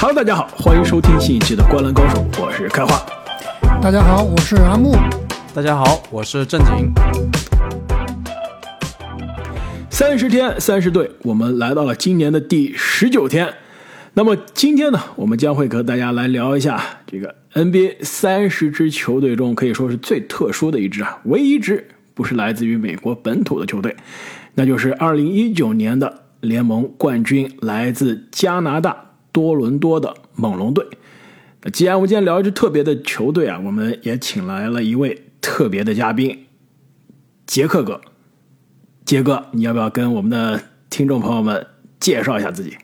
Hello，大家好，欢迎收听新一期的《灌篮高手》，我是开花。大家好，我是阿木。大家好，我是正经。三十天，三十队，我们来到了今年的第十九天。那么今天呢，我们将会和大家来聊一下这个 NBA 三十支球队中可以说是最特殊的一支啊，唯一一支不是来自于美国本土的球队，那就是二零一九年的联盟冠军来自加拿大多伦多的猛龙队。那既然我们今天聊一支特别的球队啊，我们也请来了一位特别的嘉宾，杰克哥。杰哥，你要不要跟我们的听众朋友们介绍一下自己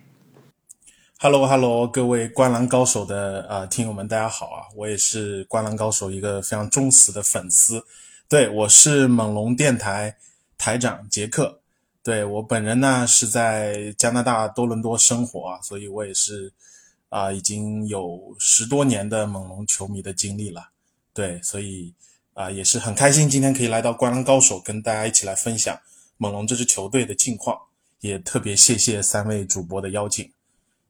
？Hello，Hello，各位灌篮高手的啊听友们，大家好啊！我也是灌篮高手一个非常忠实的粉丝。对我是猛龙电台台长杰克。对我本人呢是在加拿大多伦多生活啊，所以我也是啊已经有十多年的猛龙球迷的经历了。对，所以啊也是很开心今天可以来到灌篮高手跟大家一起来分享。猛龙这支球队的近况，也特别谢谢三位主播的邀请。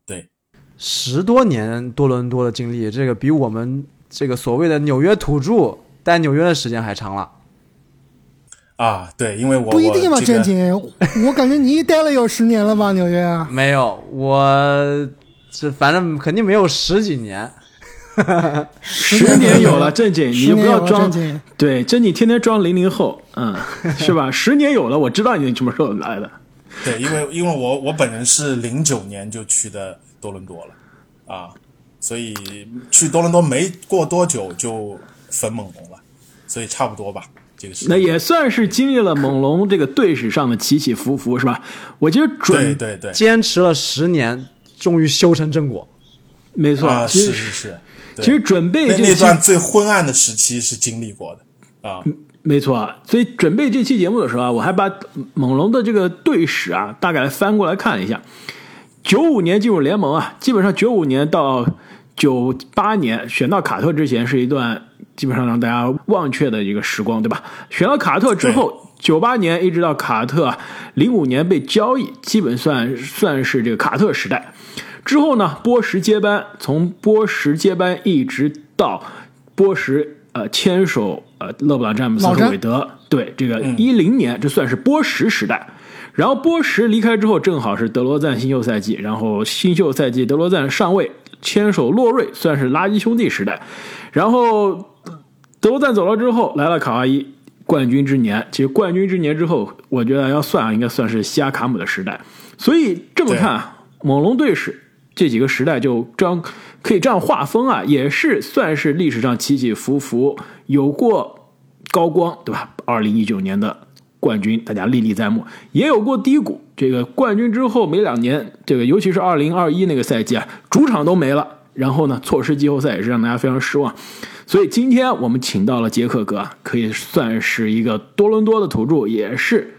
对，十多年多伦多的经历，这个比我们这个所谓的纽约土著待纽约的时间还长了。啊，对，因为我不一定嘛，正经，我感觉你待了有十年了吧，纽约啊？没有，我这反正肯定没有十几年。十年有了正经，你就不要装。对，正经天天装零零后，嗯，是吧？十年有了，我知道你什么时候来的。对，因为因为我我本人是零九年就去的多伦多了，啊，所以去多伦多没过多久就粉猛龙了，所以差不多吧。这个是那也算是经历了猛龙这个队史上的起起伏伏，是吧？我觉得准对对对，坚持了十年，终于修成正果。没错，是是是。其实准备这那段最昏暗的时期是经历过的啊，没错。所以准备这期节目的时候啊，我还把猛龙的这个队史啊大概翻过来看了一下。九五年进入联盟啊，基本上九五年到九八年选到卡特之前是一段基本上让大家忘却的一个时光，对吧？选到卡特之后，九八年一直到卡特零五年被交易，基本算算是这个卡特时代。之后呢，波什接班，从波什接班一直到波什呃牵手呃勒布朗詹姆斯和韦德，对这个一零年，这算是波什时代。然后波什离开之后，正好是德罗赞新秀赛季，然后新秀赛季德罗赞上位，牵手洛瑞，算是垃圾兄弟时代。然后德罗赞走了之后，来了卡哇伊，冠军之年。其实冠军之年之后，我觉得要算啊，应该算是西亚卡姆的时代。所以这么看，猛龙队史。这几个时代就这样可以这样划分啊，也是算是历史上起起伏伏，有过高光，对吧？二零一九年的冠军，大家历历在目，也有过低谷。这个冠军之后没两年，这个尤其是二零二一那个赛季啊，主场都没了，然后呢，错失季后赛也是让大家非常失望。所以今天我们请到了杰克哥，可以算是一个多伦多的土著，也是。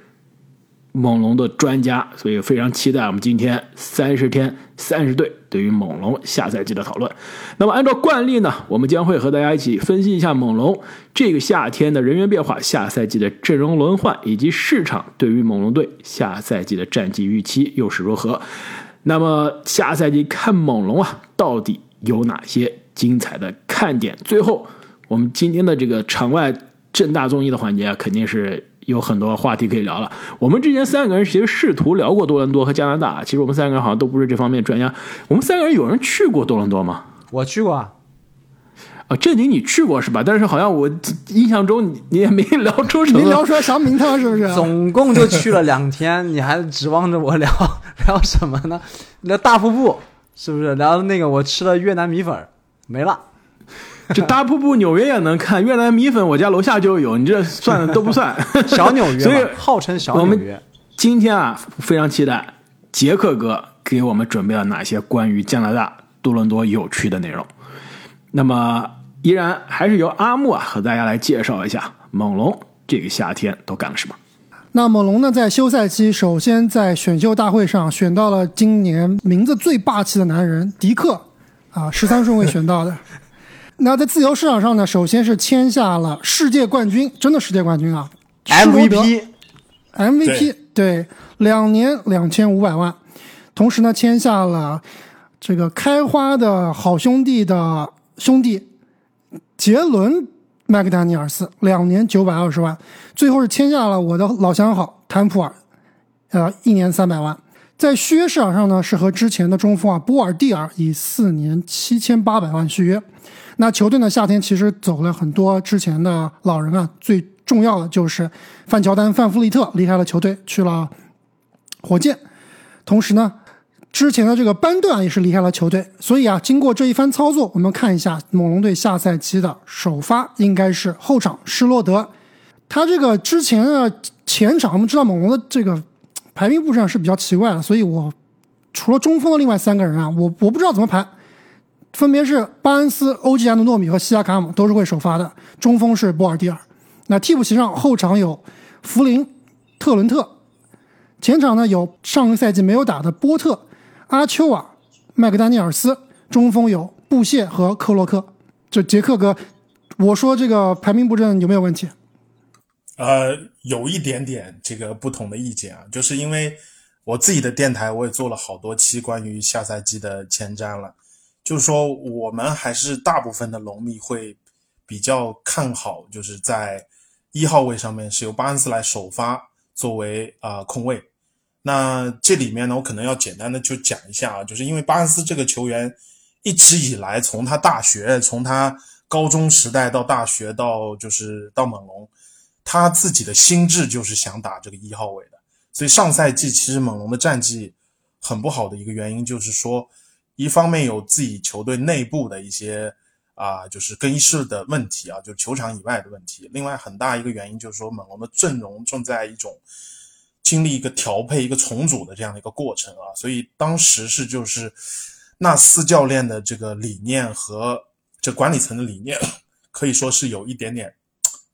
猛龙的专家，所以非常期待我们今天三十天三十队对于猛龙下赛季的讨论。那么按照惯例呢，我们将会和大家一起分析一下猛龙这个夏天的人员变化、下赛季的阵容轮换以及市场对于猛龙队下赛季的战绩预期又是如何。那么下赛季看猛龙啊，到底有哪些精彩的看点？最后，我们今天的这个场外正大综艺的环节啊，肯定是。有很多话题可以聊了。我们之前三个人其实试图聊过多伦多和加拿大，其实我们三个人好像都不是这方面专家。我们三个人有人去过多伦多吗？我去过啊。啊，正经你去过是吧？但是好像我印象中你你也没聊出什么，没聊出来啥名堂是不是？总共就去了两天，你还指望着我聊 聊什么呢？聊大瀑布是不是？聊那个我吃了越南米粉没了。这大瀑布，纽约也能看。越南米粉，我家楼下就有。你这算的都不算。小纽约，所以号称小纽约。今天啊，非常期待杰克哥给我们准备了哪些关于加拿大多伦多有趣的内容。那么，依然还是由阿木啊和大家来介绍一下猛龙这个夏天都干了什么。那猛龙呢，在休赛期首先在选秀大会上选到了今年名字最霸气的男人迪克，啊，十三顺位选到的。那在自由市场上呢，首先是签下了世界冠军，真的世界冠军啊！MVP，MVP，对，两年两千五百万，同时呢签下了这个开花的好兄弟的兄弟杰伦麦克丹尼尔斯，两年九百二十万，最后是签下了我的老相好坦普尔，呃，一年三百万。在续约市场上呢，是和之前的中锋啊波尔蒂尔以四年七千八百万续约。那球队呢，夏天其实走了很多之前的老人啊，最重要的就是范乔丹、范弗利特离开了球队，去了火箭。同时呢，之前的这个班顿啊也是离开了球队。所以啊，经过这一番操作，我们看一下猛龙队下赛季的首发应该是后场施罗德。他这个之前的前场，我们知道猛龙的这个。排兵布阵是比较奇怪的，所以我除了中锋的另外三个人啊，我我不知道怎么排，分别是巴恩斯、欧吉安的诺米和西亚卡姆都是会首发的，中锋是波尔蒂尔，那替补席上后场有弗林、特伦特，前场呢有上个赛季没有打的波特、阿丘瓦、麦克丹尼尔斯，中锋有布谢和克洛克。就杰克哥，我说这个排兵布阵有没有问题？呃，有一点点这个不同的意见啊，就是因为我自己的电台我也做了好多期关于下赛季的前瞻了，就是说我们还是大部分的龙迷会比较看好，就是在一号位上面是由巴恩斯来首发作为啊控卫。那这里面呢，我可能要简单的就讲一下啊，就是因为巴恩斯这个球员一直以来从他大学，从他高中时代到大学到就是到猛龙。他自己的心智就是想打这个一号位的，所以上赛季其实猛龙的战绩很不好的一个原因就是说，一方面有自己球队内部的一些啊，就是更衣室的问题啊，就球场以外的问题。另外很大一个原因就是说，猛龙的阵容正在一种经历一个调配、一个重组的这样的一个过程啊，所以当时是就是纳斯教练的这个理念和这管理层的理念可以说是有一点点。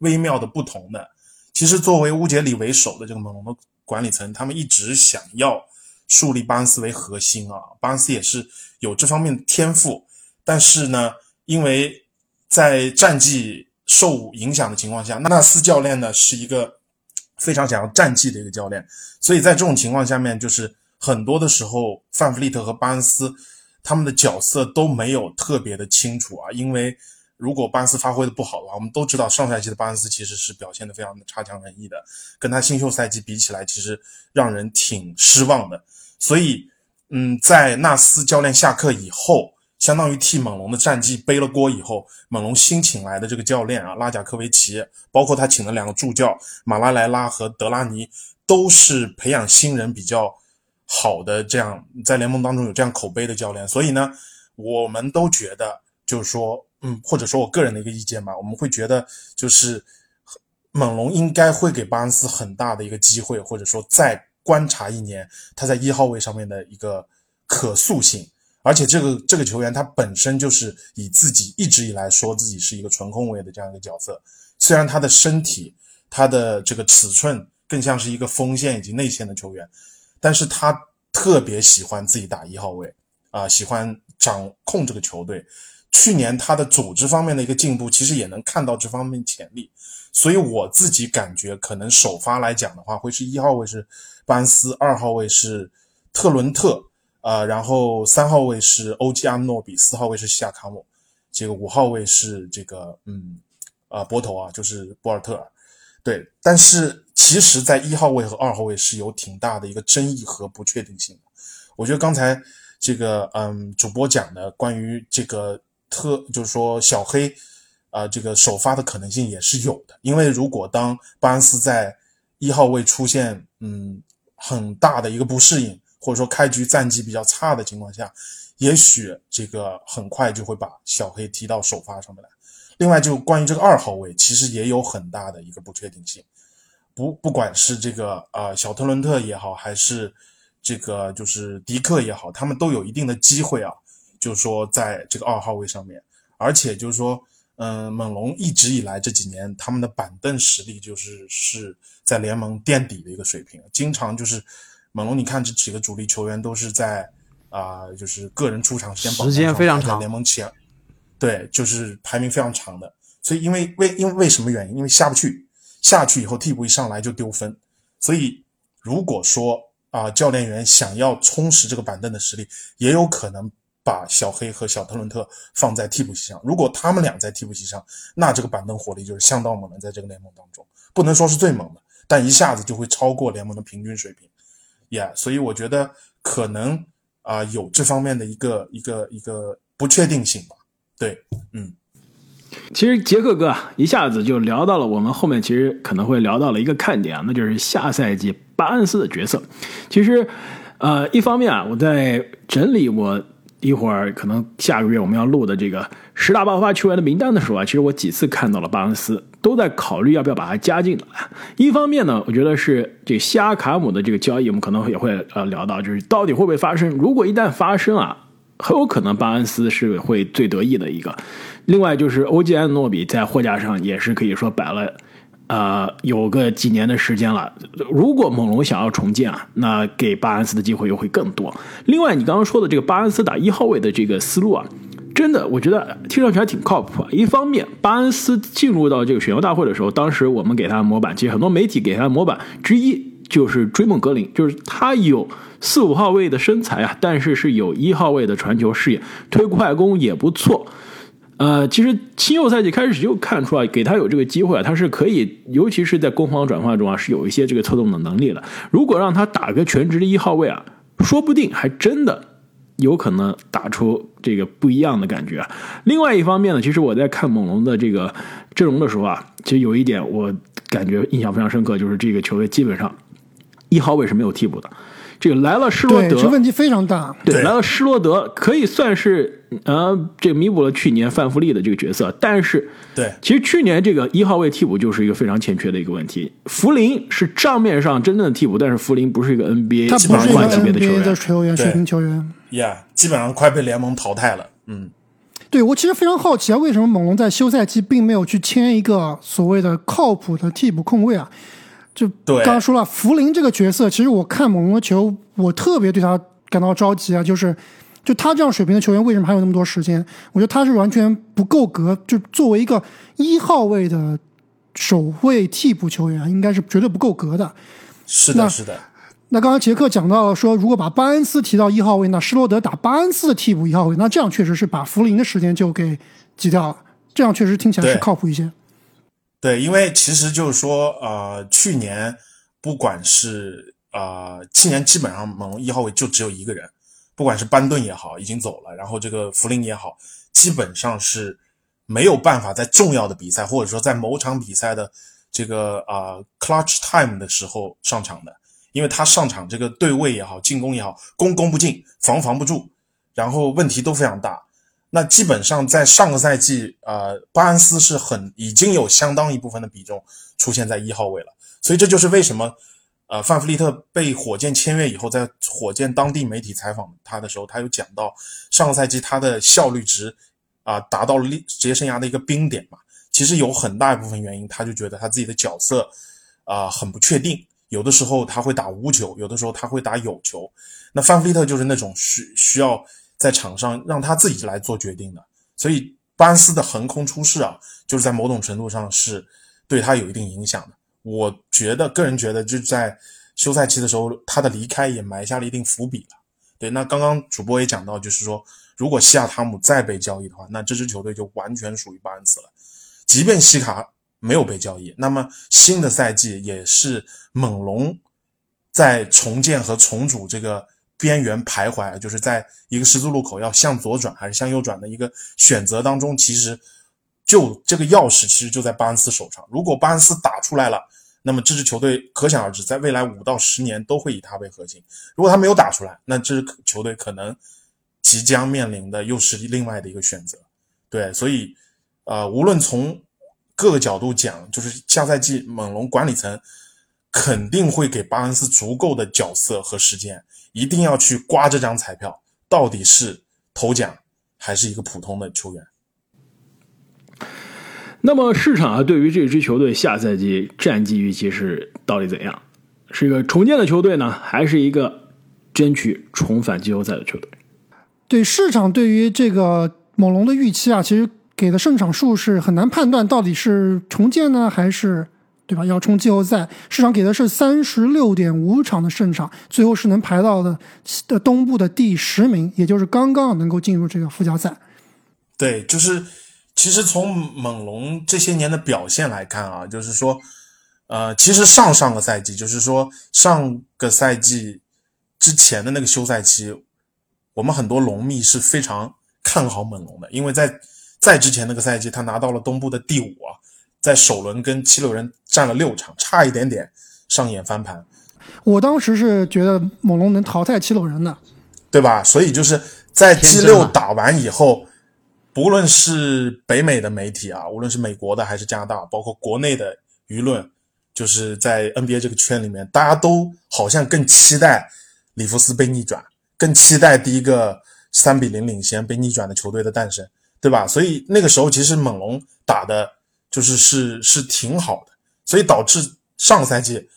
微妙的不同的，其实作为乌杰里为首的这个猛龙的管理层，他们一直想要树立巴恩斯为核心啊，巴恩斯也是有这方面的天赋，但是呢，因为在战绩受影响的情况下，纳斯教练呢是一个非常想要战绩的一个教练，所以在这种情况下面，就是很多的时候，范弗利特和巴恩斯他们的角色都没有特别的清楚啊，因为。如果巴恩斯发挥的不好的话，我们都知道上赛季的巴恩斯其实是表现的非常的差强人意的，跟他新秀赛季比起来，其实让人挺失望的。所以，嗯，在纳斯教练下课以后，相当于替猛龙的战绩背了锅以后，猛龙新请来的这个教练啊，拉贾科维奇，包括他请的两个助教马拉莱拉和德拉尼，都是培养新人比较好的，这样在联盟当中有这样口碑的教练。所以呢，我们都觉得，就是说。嗯，或者说我个人的一个意见吧，我们会觉得就是猛龙应该会给巴恩斯很大的一个机会，或者说再观察一年他在一号位上面的一个可塑性。而且这个这个球员他本身就是以自己一直以来说自己是一个纯控卫的这样一个角色，虽然他的身体他的这个尺寸更像是一个锋线以及内线的球员，但是他特别喜欢自己打一号位啊，喜欢掌控这个球队。去年他的组织方面的一个进步，其实也能看到这方面潜力，所以我自己感觉可能首发来讲的话，会是一号位是班斯，二号位是特伦特，呃，然后三号位是欧基阿诺比，四号位是西亚卡姆，这个五号位是这个嗯，啊波头啊，就是博尔特，对，但是其实在一号位和二号位是有挺大的一个争议和不确定性的，我觉得刚才这个嗯主播讲的关于这个。特就是说小黑，啊，这个首发的可能性也是有的，因为如果当巴恩斯在一号位出现嗯很大的一个不适应，或者说开局战绩比较差的情况下，也许这个很快就会把小黑提到首发上面来。另外，就关于这个二号位，其实也有很大的一个不确定性，不不管是这个啊小特伦特也好，还是这个就是迪克也好，他们都有一定的机会啊。就是说，在这个二号位上面，而且就是说，嗯，猛龙一直以来这几年他们的板凳实力就是是在联盟垫底的一个水平，经常就是猛龙，你看这几个主力球员都是在啊，就是个人出场时间时间非常长，联盟前，对，就是排名非常长的。所以因为为因为为什么原因？因为下不去，下去以后替补一上来就丢分。所以如果说啊，教练员想要充实这个板凳的实力，也有可能。把小黑和小特伦特放在替补席上。如果他们俩在替补席上，那这个板凳火力就是相当猛的，在这个联盟当中，不能说是最猛的，但一下子就会超过联盟的平均水平。Yeah，所以我觉得可能啊、有这方面的一个一个一个不确定性吧。对，嗯，其实杰克哥，一下子就聊到了我们后面其实可能会聊到了一个看点啊，那就是下赛季巴恩斯的角色。其实，呃，一方面啊，我在整理我一会儿可能下个月我们要录的这个十大爆发球员的名单的时候啊，其实我几次看到了巴恩斯，都在考虑要不要把他加进来。一方面呢，我觉得是这西亚卡姆的这个交易，我们可能也会呃聊到，就是到底会不会发生？如果一旦发生啊，很有可能巴恩斯是会最得意的一个。另外就是欧吉安诺比在货架上也是可以说摆了，呃，有个几年的时间了。如果猛龙想要重建啊，那给巴恩斯的机会又会更多。另外，你刚刚说的这个巴恩斯打一号位的这个思路啊，真的我觉得听上去还挺靠谱啊。一方面，巴恩斯进入到这个选秀大会的时候，当时我们给他的模板，其实很多媒体给他的模板之一就是追梦格林，就是他有四五号位的身材啊，但是是有一号位的传球视野，推快攻也不错。呃，其实新秀赛季开始就看出来，给他有这个机会啊，他是可以，尤其是在攻防转换中啊，是有一些这个策动的能力的。如果让他打个全职的一号位啊，说不定还真的有可能打出这个不一样的感觉啊。另外一方面呢，其实我在看猛龙的这个阵容的时候啊，其实有一点我感觉印象非常深刻，就是这个球队基本上一号位是没有替补的。这个来了施罗，德，这问题非常大。对，对来了施罗德可以算是呃，这个弥补了去年范弗利的这个角色，但是对，其实去年这个一号位替补就是一个非常欠缺的一个问题。福林是账面上真正的替补，但是福林不是一个 NBA 他不是一个冠级别的球 NBA 的。球员，水平球员。呀、基本上快被联盟淘汰了。嗯，对我其实非常好奇啊，为什么猛龙在休赛期并没有去签一个所谓的靠谱的替补控卫啊？就对刚刚说了，福林这个角色，其实我看猛龙的球，我特别对他感到着急啊，就是就他这样水平的球员，为什么还有那么多时间？我觉得他是完全不够格，就作为一个一号位的首位替补球员，应该是绝对不够格的。是的，是的，那刚刚杰克讲到了说，如果把巴恩斯提到一号位，那施罗德打巴恩斯的替补一号位，那这样确实是把福林的时间就给挤掉了，这样确实听起来是靠谱一些。对，因为其实就是说，呃，去年不管是呃，去年基本上猛龙一号位就只有一个人，不管是班顿也好，已经走了，然后这个福林也好，基本上是没有办法在重要的比赛或者说在某场比赛的这个啊、呃 clutch time 的时候上场的，因为他上场这个对位也好，进攻也好，攻攻不进，防防不住，然后问题都非常大。那基本上在上个赛季，呃，巴恩斯是很已经有相当一部分的比重出现在一号位了，所以这就是为什么，呃，范弗利特被火箭签约以后，在火箭当地媒体采访他的时候，他有讲到上个赛季他的效率值啊、达到了职业生涯的一个冰点嘛。其实有很大一部分原因，他就觉得他自己的角色啊、很不确定，有的时候他会打无球，有的时候他会打有球。那范弗利特就是那种需需要在场上让他自己来做决定的，所以巴恩斯的横空出世啊，就是在某种程度上是对他有一定影响的。我觉得个人觉得，就在休赛期的时候，他的离开也埋下了一定伏笔了。对，那刚刚主播也讲到，就是说，如果西亚汤姆再被交易的话，那这支球队就完全属于巴恩斯了。即便西卡没有被交易，那么新的赛季也是猛龙在重建和重组这个边缘徘徊，就是在一个十字路口要向左转还是向右转的一个选择当中，其实就这个钥匙其实就在巴恩斯手上。如果巴恩斯打出来了，那么这支球队可想而知，在未来五到十年都会以他为核心。如果他没有打出来，那这支球队可能即将面临的又是另外的一个选择。对，所以呃，无论从各个角度讲，就是下赛季猛龙管理层肯定会给巴恩斯足够的角色和时间，一定要去刮这张彩票，到底是头奖还是一个普通的球员。那么市场啊，对于这支球队下赛季战绩预期是到底怎样？是一个重建的球队呢，还是一个争取重返季后赛的球队？对市场对于这个猛龙的预期啊，其实给的胜场数是很难判断到底是重建呢，还是对吧？要冲季后赛，市场给的是三十六点五场的胜场，最后是能排到的的东部的第十名，也就是刚刚能够进入这个附加赛。对，就是其实从猛龙这些年的表现来看啊，就是说，呃，其实上上个赛季，就是说上个赛季之前的那个休赛期，我们很多龙迷是非常看好猛龙的，因为在在之前那个赛季，他拿到了东部的第五啊，在首轮跟七六人战了六场，差一点点上演翻盘，我当时是觉得猛龙能淘汰七六人的，对吧？所以就是在 G 六打完以后，不论是北美的媒体啊，无论是美国的还是加拿大，包括国内的舆论，就是在 NBA 这个圈里面，大家都好像更期待里弗斯被逆转，更期待第一个三比零领先被逆转的球队的诞生，对吧？所以那个时候其实猛龙打的就是是是挺好的，所以导致上赛季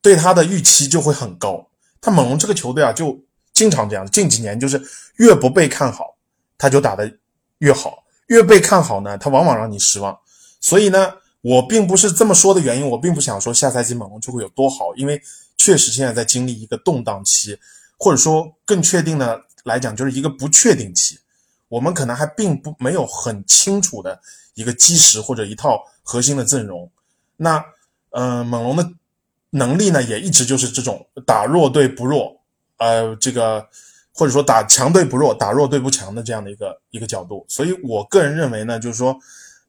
对他的预期就会很高。他猛龙这个球队啊，就经常这样，近几年就是越不被看好，他就打得越好；越被看好呢，他往往让你失望。所以呢，我并不是这么说的原因，我并不想说下赛季猛龙就会有多好，因为确实现在在经历一个动荡期，或者说更确定的来讲，就是一个不确定期。我们可能还并不没有很清楚的一个基石或者一套核心的阵容。那，呃，猛龙的能力呢，也一直就是这种打弱队不弱，呃，这个或者说打强队不弱，打弱队不强的这样的一个一个角度。所以我个人认为呢，就是说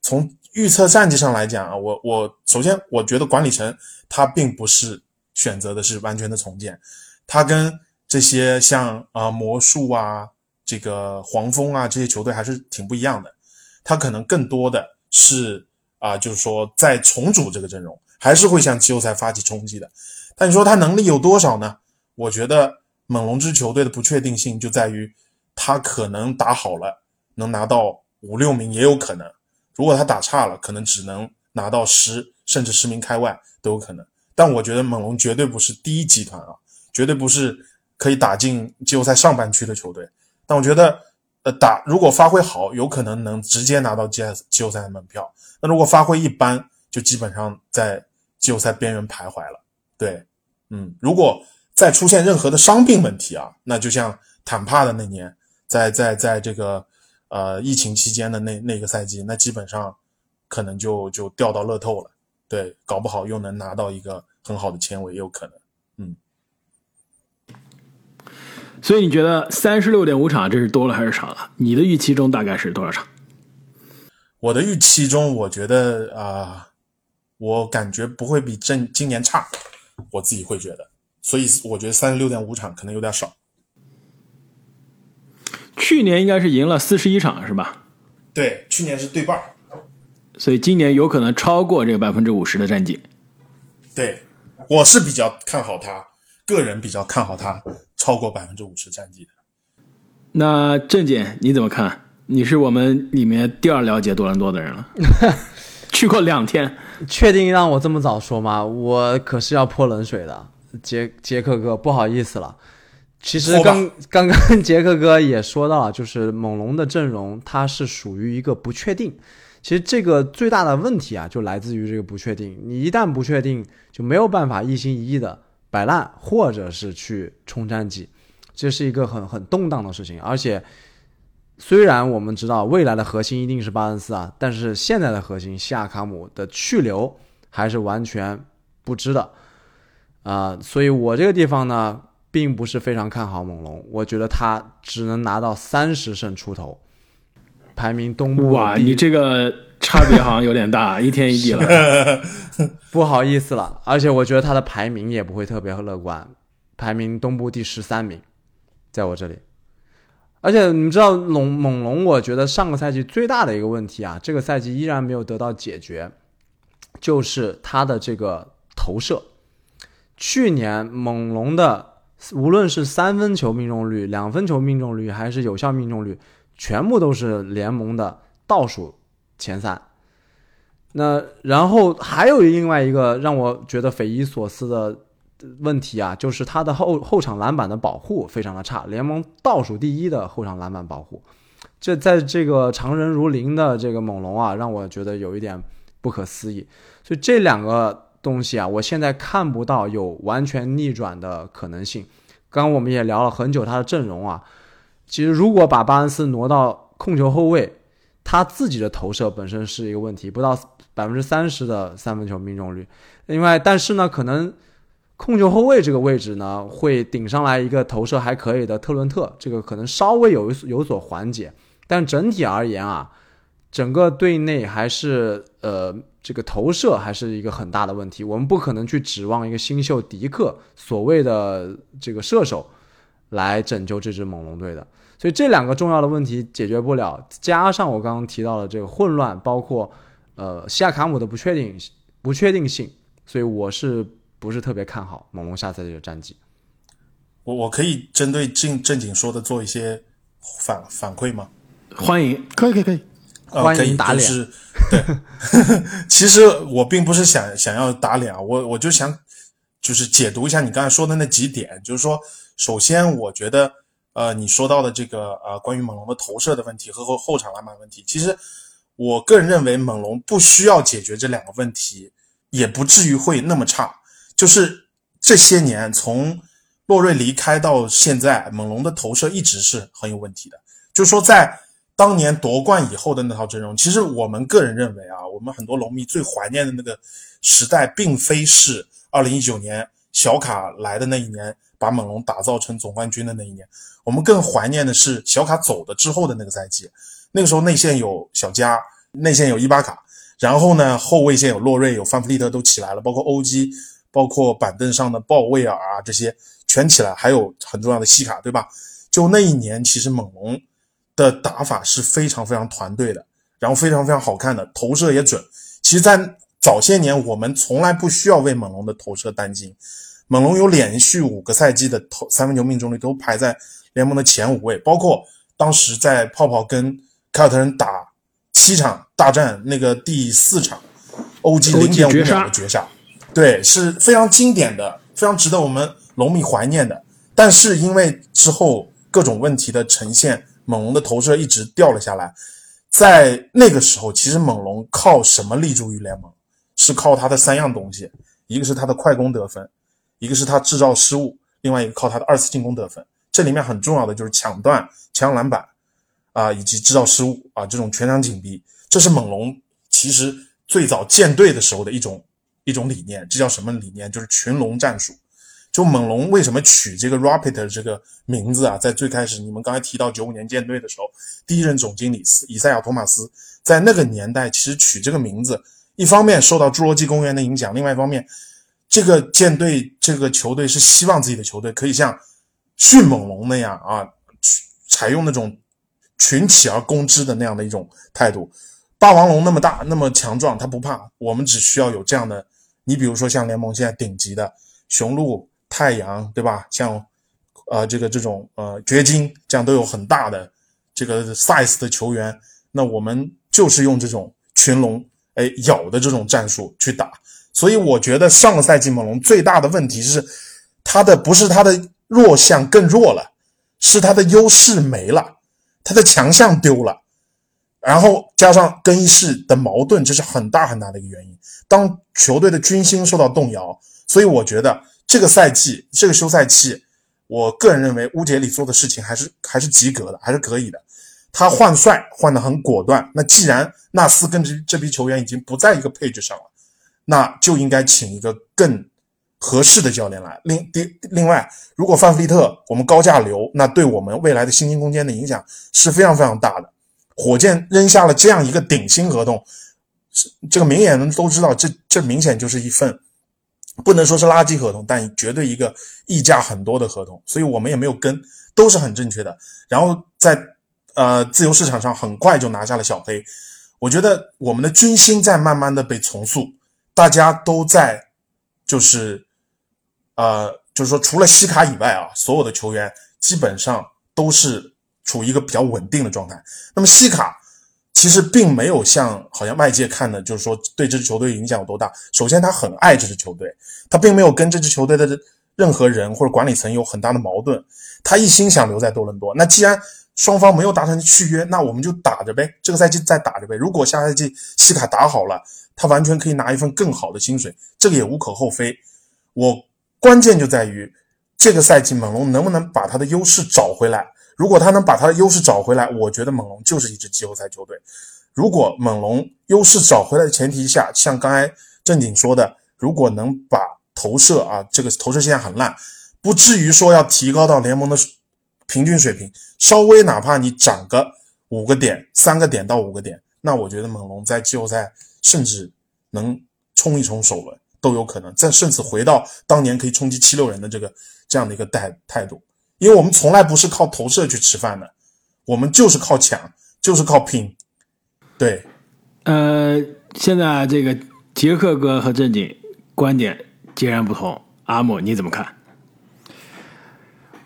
从预测战绩上来讲啊，我我首先我觉得管理层他并不是选择的是完全的重建，他跟这些像啊、魔术啊、这个黄蜂啊这些球队还是挺不一样的，他可能更多的是啊、就是说在重组这个阵容，还是会向季后赛发起冲击的。但你说他能力有多少呢？我觉得猛龙支球队的不确定性就在于，他可能打好了能拿到五六名，也有可能；如果他打差了，可能只能拿到十甚至十名开外都有可能。但我觉得猛龙绝对不是第一集团啊，绝对不是可以打进季后赛上半区的球队。但我觉得，呃，打如果发挥好，有可能能直接拿到季季后赛的门票。那如果发挥一般，就基本上在季后赛边缘徘徊了。对，嗯，如果再出现任何的伤病问题啊，那就像坦帕的那年，在在在这个呃疫情期间的那那个赛季，那基本上可能就就掉到乐透了。对，搞不好又能拿到一个很好的签位，也有可能。所以你觉得三十六点五场这是多了还是少了？你的预期中大概是多少场？我的预期中，我觉得啊、我感觉不会比正今年差，我自己会觉得，所以我觉得三十六点五场可能有点少。去年应该是赢了四十一场是吧？对，去年是对半儿。所以今年有可能超过这个百分之五十的战绩。对，我是比较看好他，个人比较看好他超过百分之五十战绩的。那郑姐你怎么看？你是我们里面第二了解多伦多的人了，去过两天。确定让我这么早说吗？我可是要泼冷水的，杰杰克哥，不好意思了。其实刚刚刚杰克哥也说到了，就是猛龙的阵容它是属于一个不确定。其实这个最大的问题啊，就来自于这个不确定。你一旦不确定，就没有办法一心一意的摆烂，或者是去冲战绩，这是一个很很动荡的事情。而且，虽然我们知道未来的核心一定是巴恩斯啊，但是现在的核心西亚卡姆的去留还是完全不知的啊、所以我这个地方呢，并不是非常看好猛龙，我觉得他只能拿到三十胜出头，排名东部哇，你这个差别好像有点大，一天一地了。不好意思了，而且我觉得他的排名也不会特别乐观，排名东部第十三名，在我这里。而且你们知道龙猛龙，我觉得上个赛季最大的一个问题啊，这个赛季依然没有得到解决，就是他的这个投射。去年猛龙的无论是三分球命中率、两分球命中率还是有效命中率，全部都是联盟的倒数前三。那然后还有另外一个让我觉得匪夷所思的问题啊，就是他的后后场篮板的保护非常的差，联盟倒数第一的后场篮板保护。这在这个常人如林的这个猛龙啊，让我觉得有一点不可思议。所以这两个东西啊，我现在看不到有完全逆转的可能性。刚刚我们也聊了很久他的阵容啊，其实如果把巴恩斯挪到控球后卫，他自己的投射本身是一个问题，不到百分之三十的三分球命中率。另外，但是呢，可能控球后卫这个位置呢，会顶上来一个投射还可以的特伦特，这个可能稍微有有所缓解。但整体而言啊，整个队内还是呃这个投射还是一个很大的问题。我们不可能去指望一个新秀迪克所谓的这个射手来拯救这支猛龙队的。所以这两个重要的问题解决不了，加上我刚刚提到的这个混乱，包括呃西亚卡姆的不确定不确定性，所以我是不是特别看好猛龙下赛季的战绩？我我可以针对正正经说的做一些反反馈吗？欢迎，可以可以可以，呃，欢迎可以，打脸就是对。其实我并不是想想要打脸啊，我我就想就是解读一下你刚才说的那几点，就是说，首先我觉得呃你说到的这个呃关于猛龙的投射的问题和后后场篮板问题，其实我个人认为猛龙不需要解决这两个问题，也不至于会那么差。就是这些年从洛瑞离开到现在，猛龙的投射一直是很有问题的，就说在。当年夺冠以后的那套阵容，其实我们个人认为啊，我们很多龙迷最怀念的那个时代，并非是二零一九年小卡来的那一年，把猛龙打造成总冠军的那一年。我们更怀念的是小卡走的之后的那个赛季。那个时候内线有小加，内线有伊巴卡，然后呢后卫线有洛瑞、有范弗利特都起来了，包括欧基，包括板凳上的鲍威尔啊这些全起来，还有很重要的西卡，对吧？就那一年，其实猛龙。的打法是非常非常团队的，然后非常非常好看的投射也准。其实，在早些年，我们从来不需要为猛龙的投射担惊。猛龙有连续五个赛季的投三分球命中率都排在联盟的前五位，包括当时在泡泡跟凯尔特人打七场大战那个第四场欧 g 零点五秒的绝杀，对，是非常经典的，非常值得我们龙迷怀念的。但是因为之后各种问题的呈现。猛龙的投射一直掉了下来，在那个时候，其实猛龙靠什么立足于联盟？是靠他的三样东西，一个是他的快攻得分，一个是他制造失误，另外一个靠他的二次进攻得分。这里面很重要的就是抢断、抢篮板啊，以及制造失误啊，这种全场紧逼，这是猛龙其实最早建队的时候的一种一种理念。这叫什么理念？就是群龙战术。就猛龙为什么取这个 Rapid 这个名字啊？在最开始，你们刚才提到九五年建队的时候，第一任总经理斯以赛亚·托马斯在那个年代其实取这个名字，一方面受到侏罗纪公园的影响，另外一方面，这个舰队这个球队是希望自己的球队可以像迅猛龙那样啊，采用那种群起而攻之的那样的一种态度。霸王龙那么大那么强壮，他不怕，我们只需要有这样的。你比如说像联盟现在顶级的雄鹿。太阳对吧？像，呃，这个这种呃掘金这样都有很大的这个 size 的球员，那我们就是用这种群龙哎咬的这种战术去打。所以我觉得上个赛季猛龙最大的问题是，他的不是他的弱项更弱了，是他的优势没了，他的强项丢了，然后加上更衣室的矛盾，这是很大很大的一个原因。当球队的军心受到动摇，所以我觉得。这个赛季，这个休赛期，我个人认为乌杰里做的事情还是还是及格的，还是可以的。他换帅换得很果断。那既然纳斯跟这这批球员已经不在一个配置上了，那就应该请一个更合适的教练来。另另另外，如果范弗利特我们高价留，那对我们未来的薪金空间的影响是非常非常大的。火箭扔下了这样一个顶薪合同，这个明眼人都知道，这这明显就是一份。不能说是垃圾合同，但绝对一个溢价很多的合同，所以我们也没有跟，都是很正确的。然后在呃自由市场上很快就拿下了小黑，我觉得我们的军心在慢慢的被重塑，大家都在就是呃就是说除了西卡以外啊，所有的球员基本上都是处于一个比较稳定的状态。那么西卡。其实并没有像好像外界看的，就是说对这支球队影响有多大。首先，他很爱这支球队，他并没有跟这支球队的任何人或者管理层有很大的矛盾，他一心想留在多伦多。那既然双方没有达成续约，那我们就打着呗，这个赛季再打着呗。如果下赛季西卡打好了，他完全可以拿一份更好的薪水，这个也无可厚非。我关键就在于这个赛季猛龙能不能把他的优势找回来。如果他能把他的优势找回来，我觉得猛龙就是一支季后赛球队。如果猛龙优势找回来的前提下，像刚才正经说的，如果能把投射啊，这个投射现在很烂，不至于说要提高到联盟的平均水平，稍微哪怕你涨个五个点、三个点到五个点，那我觉得猛龙在季后赛甚至能冲一冲首轮都有可能，再甚至回到当年可以冲击七六人的这个这样的一个态态度。因为我们从来不是靠投射去吃饭的，我们就是靠抢，就是靠拼。对，呃，现在这个杰克哥和正经观点截然不同，阿姆你怎么看？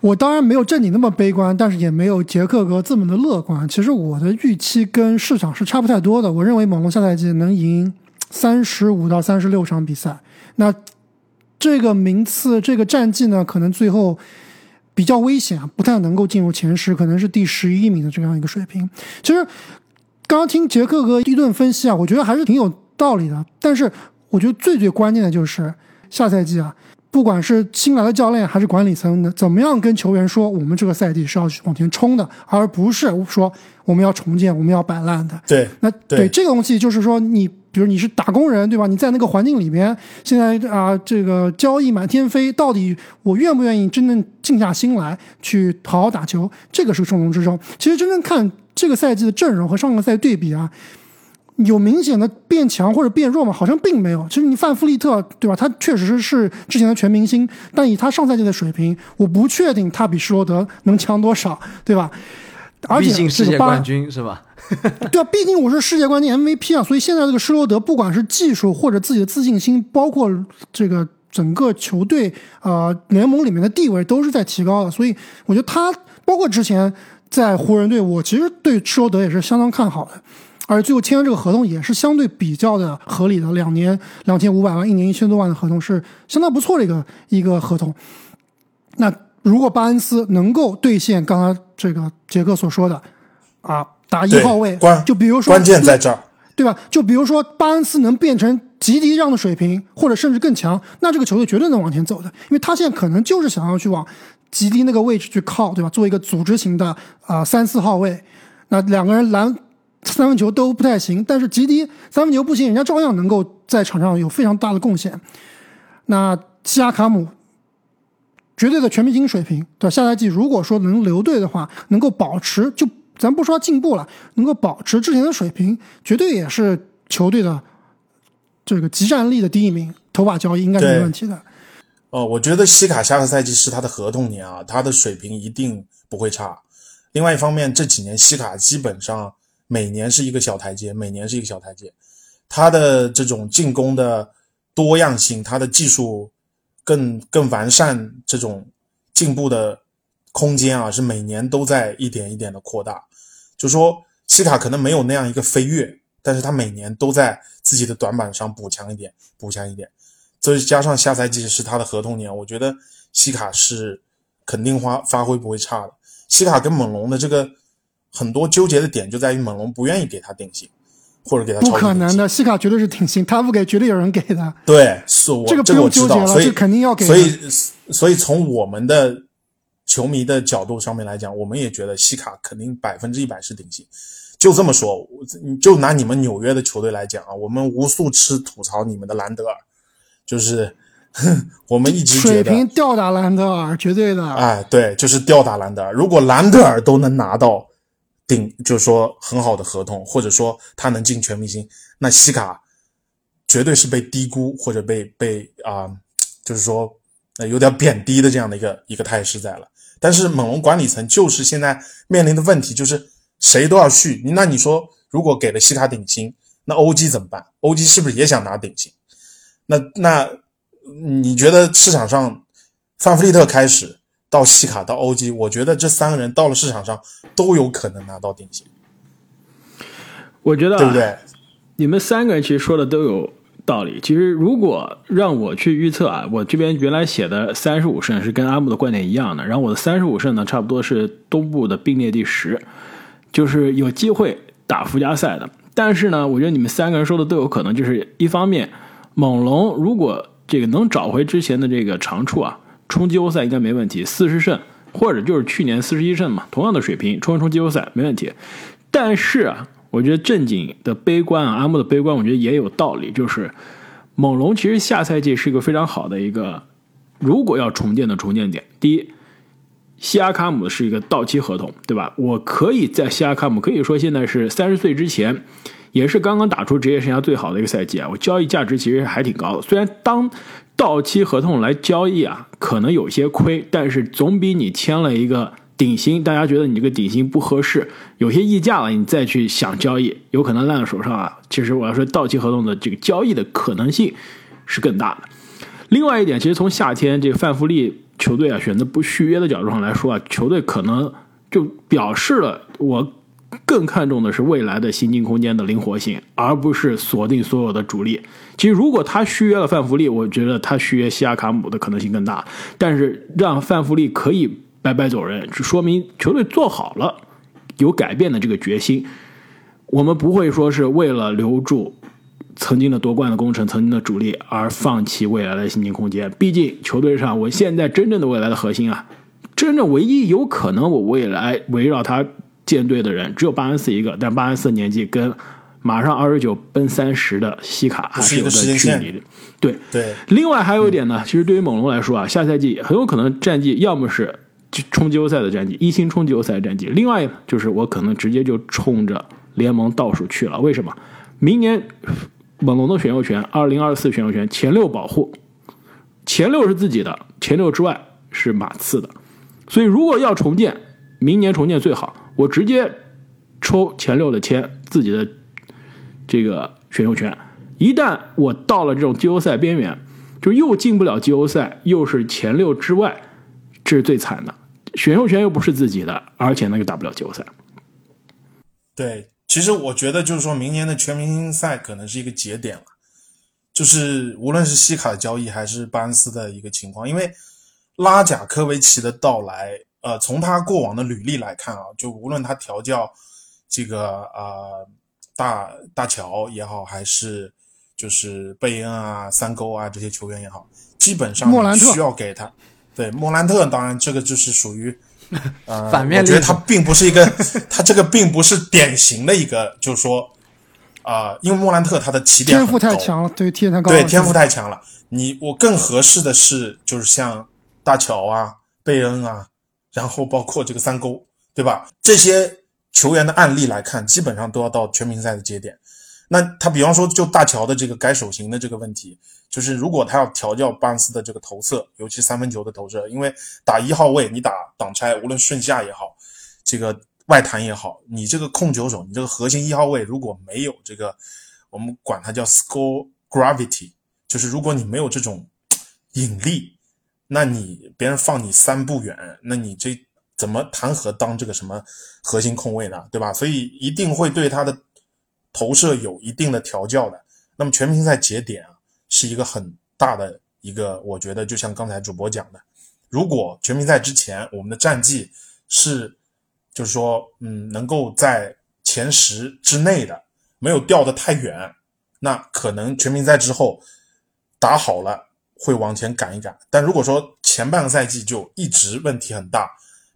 我当然没有正经那么悲观，但是也没有杰克哥这么的乐观。其实我的预期跟市场是差不太多的。我认为猛龙下赛季能赢三十五到三十六场比赛。那这个名次、这个战绩呢，可能最后比较危险啊，不太能够进入前十，可能是第十一名的这样一个水平。其实刚刚听杰克哥一顿分析啊，我觉得还是挺有道理的。但是我觉得最最关键的就是下赛季啊。不管是新来的教练还是管理层的，怎么样跟球员说，我们这个赛季是要往前冲的，而不是说我们要重建，我们要摆烂的。对，那对这个东西，就是说，你比如你是打工人，对吧？你在那个环境里面，现在啊，这个交易满天飞，到底我愿不愿意真正静下心来去好好打球？这个是重中之重。其实真正看这个赛季的阵容和上个赛季对比啊。有明显的变强或者变弱吗？好像并没有。其实你范弗利特，对吧？他确实是之前的全明星，但以他上赛季的水平，我不确定他比施罗德能强多少，对吧？而且毕竟世界冠军是吧？对啊，毕竟我是世界冠军 MVP 啊，所以现在这个施罗德，不管是技术或者自己的自信心，包括这个整个球队啊联盟里面的地位，都是在提高的。所以我觉得他，包括之前在湖人队，我其实对施罗德也是相当看好的。而最后签的这个合同也是相对比较的合理的，两年两千五百万，一年一千多万的合同是相当不错的一个一个合同。那如果巴恩斯能够兑现刚刚这个杰克所说的啊，打一号位，就比如说关键在这儿，对吧？就比如说巴恩斯能变成吉迪这样的水平，或者甚至更强，那这个球队绝对能往前走的，因为他现在可能就是想要去往吉迪那个位置去靠，对吧？做一个组织型的啊三四号位，那两个人拦。三分球都不太行，但是吉迪三分球不行，人家照样能够在场上有非常大的贡献。那西亚卡姆绝对的全明星水平，对？下赛季如果说能留队的话，能够保持，就咱不说进步了，能够保持之前的水平，绝对也是球队的这个集战力的第一名。头把交易应该是没问题的。哦，我觉得西卡下个赛季是他的合同年啊，他的水平一定不会差。另外一方面，这几年西卡基本上。每年是一个小台阶，每年是一个小台阶。他的这种进攻的多样性，他的技术更更完善，这种进步的空间啊，是每年都在一点一点的扩大。就说西卡可能没有那样一个飞跃，但是他每年都在自己的短板上补强一点，补强一点。所以加上下赛季是他的合同年，我觉得西卡是肯定发发挥不会差的。西卡跟猛龙的这个。很多纠结的点就在于猛龙不愿意给他定薪，或者给他不可能的，西卡绝对是顶薪，他不给绝对有人给的。对，是我这个不用纠结了，所以肯定要给。所以，所以从我们的球迷的角度上面来讲，我们也觉得西卡肯定百分之一百是顶薪。就这么说，就拿你们纽约的球队来讲啊，我们无数次吐槽你们的兰德尔，就是 我们一直水平吊打兰德尔，绝对的。哎，对，就是吊打兰德尔。如果兰德尔都能拿到。顶就是说很好的合同，或者说他能进全明星，那西卡绝对是被低估或者被被啊，就是说呃有点贬低的这样的一个一个态势在了。但是猛龙管理层就是现在面临的问题就是谁都要续，那你说如果给了西卡顶薪，那欧基怎么办？欧基是不是也想拿顶薪？那那你觉得市场上范弗利特开始？到西卡到欧基，我觉得这三个人到了市场上都有可能拿到顶薪。我觉得对不对？你们三个人其实说的都有道理。其实如果让我去预测啊，我这边原来写的三十五胜是跟阿木的观点一样的，然后我的三十五胜呢，差不多是东部的并列第十，就是有机会打附加赛的。但是呢，我觉得你们三个人说的都有可能，就是一方面，猛龙如果这个能找回之前的这个长处啊，冲季后赛应该没问题，四十胜或者就是去年四十一胜嘛，同样的水平冲一冲季后赛没问题。但是啊。我觉得正经的悲观啊，阿木的悲观，我觉得也有道理。就是猛龙其实下赛季是一个非常好的一个，如果要重建的重建点。第一，西亚卡姆是一个到期合同，对吧？我可以在西亚卡姆可以说现在是三十岁之前，也是刚刚打出职业生涯最好的一个赛季啊。我交易价值其实还挺高的，虽然当到期合同来交易啊，可能有些亏，但是总比你签了一个。顶薪，大家觉得你这个顶薪不合适，有些溢价了，你再去想交易，有可能烂在手上啊。其实我要说，到期合同的这个交易的可能性是更大的。另外一点，其实从夏天这个范弗利球队啊选择不续约的角度上来说啊，球队可能就表示了我更看重的是未来的薪金空间的灵活性，而不是锁定所有的主力。其实如果他续约了范弗利，我觉得他续约西亚卡姆的可能性更大。但是让范弗利可以。白白走人，就说明球队做好了有改变的这个决心。我们不会说是为了留住曾经的夺冠的功臣、曾经的主力而放弃未来的薪金空间。毕竟球队上，我现在真正的未来的核心啊，真正唯一有可能我未来围绕他建队的人，只有巴恩斯一个。但巴恩斯年纪跟马上二十九奔三十的西卡还是有个距离的。对对。另外还有一点呢，其实对于猛龙来说啊，下赛季很有可能战绩要么是。冲季后赛的战绩，一星冲季后赛战绩。另外就是我可能直接就冲着联盟倒数去了。为什么？明年猛龙的选秀权，二零二四选秀权前六保护，前六是自己的，前六之外是马刺的。所以如果要重建，明年重建最好，我直接抽前六的签，自己的这个选秀权。一旦我到了这种季后赛边缘，就又进不了季后赛，又是前六之外。这是最惨的，选秀权又不是自己的，而且呢又打不了季后赛。对，其实我觉得就是说明年的全明星赛可能是一个节点了，就是无论是西卡的交易还是巴恩斯的一个情况，因为拉贾科维奇的到来，呃，从他过往的履历来看啊，就无论他调教这个呃大大乔也好，还是就是贝恩啊、三勾啊这些球员也好，基本上需要给他。对莫兰特，当然这个就是属于，呃，反面。我觉得他并不是一个，他这个并不是典型的一个，就是说，啊，因为莫兰特他的起点天赋太强了，对天赋太高，对天赋太强了。你我更合适的是，就是像大乔啊、贝恩啊，然后包括这个三勾，对吧？这些球员的案例来看，基本上都要到全明星赛的节点。那他比方说，就大乔的这个改手型的这个问题，就是如果他要调教巴恩斯的这个投射，尤其三分球的投射，因为打一号位，你打挡拆，无论顺下也好，这个外弹也好，你这个控球手，你这个核心一号位如果没有这个，我们管它叫 score gravity，就是如果你没有这种引力，那你别人放你三步远，那你这怎么谈何当这个什么核心控卫呢？对吧？所以一定会对他的。投射有一定的调教的，那么全明星赛节点啊，是一个很大的一个，我觉得就像刚才主播讲的，如果全明星赛之前我们的战绩是，就是说，嗯，能够在前十之内的，没有掉得太远，那可能全明星赛之后打好了会往前赶一赶。但如果说前半个赛季就一直问题很大，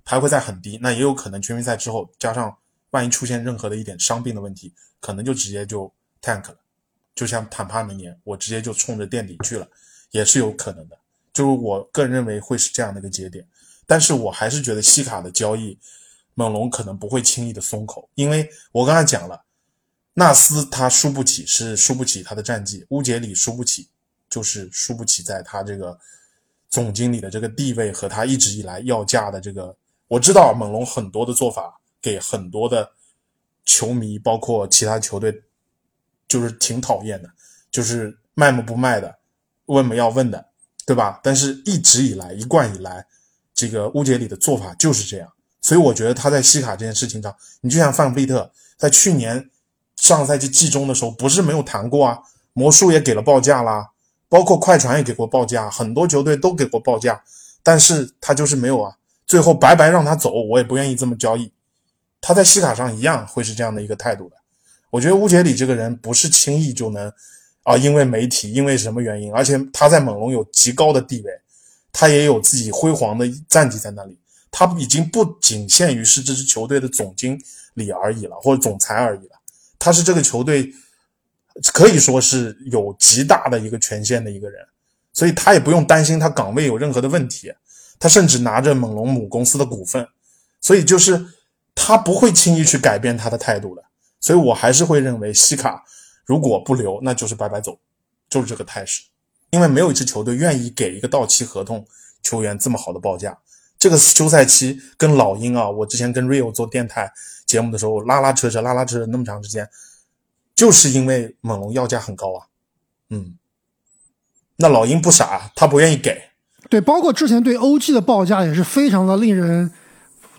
排位赛很低，那也有可能全明星赛之后加上万一出现任何的一点伤病的问题。可能就直接就 tank 了，就像坦帕那年，我直接就冲着垫底去了，也是有可能的。就是我个人认为会是这样的一个节点，但是我还是觉得西卡的交易，猛龙可能不会轻易的松口，因为我刚才讲了，纳斯他输不起是输不起他的战绩，乌杰里输不起就是输不起在他这个总经理的这个地位和他一直以来要价的这个，我知道猛龙很多的做法给很多的。球迷包括其他球队，就是挺讨厌的，就是卖么不卖的，问么要问的，对吧？但是一直以来，一贯以来，这个乌杰里的做法就是这样。所以我觉得他在西卡这件事情上，你就像范弗利特在去年上赛季季中的时候，不是没有谈过啊，魔术也给了报价啦，包括快船也给过报价，很多球队都给过报价，但是他就是没有啊，最后白白让他走，我也不愿意这么交易。他在西卡上一样会是这样的一个态度的。我觉得乌杰里这个人不是轻易就能啊，因为媒体，因为什么原因，而且他在猛龙有极高的地位，他也有自己辉煌的战绩在那里，他已经不仅限于是这支球队的总经理而已了，或者总裁而已了，他是这个球队。可以说是有极大的一个权限的一个人，所以他也不用担心他岗位有任何的问题。他甚至拿着猛龙母公司的股份，所以就是他不会轻易去改变他的态度的。所以我还是会认为西卡如果不留，那就是白白走，就是这个态势。因为没有一支球队愿意给一个到期合同球员这么好的报价。这个休赛期跟老鹰啊，我之前跟 Rio 做电台节目的时候拉拉扯扯拉拉扯扯那么长时间。就是因为猛龙要价很高啊，嗯，那老鹰不傻，他不愿意给。对，包括之前对 OG 的报价也是非常的令人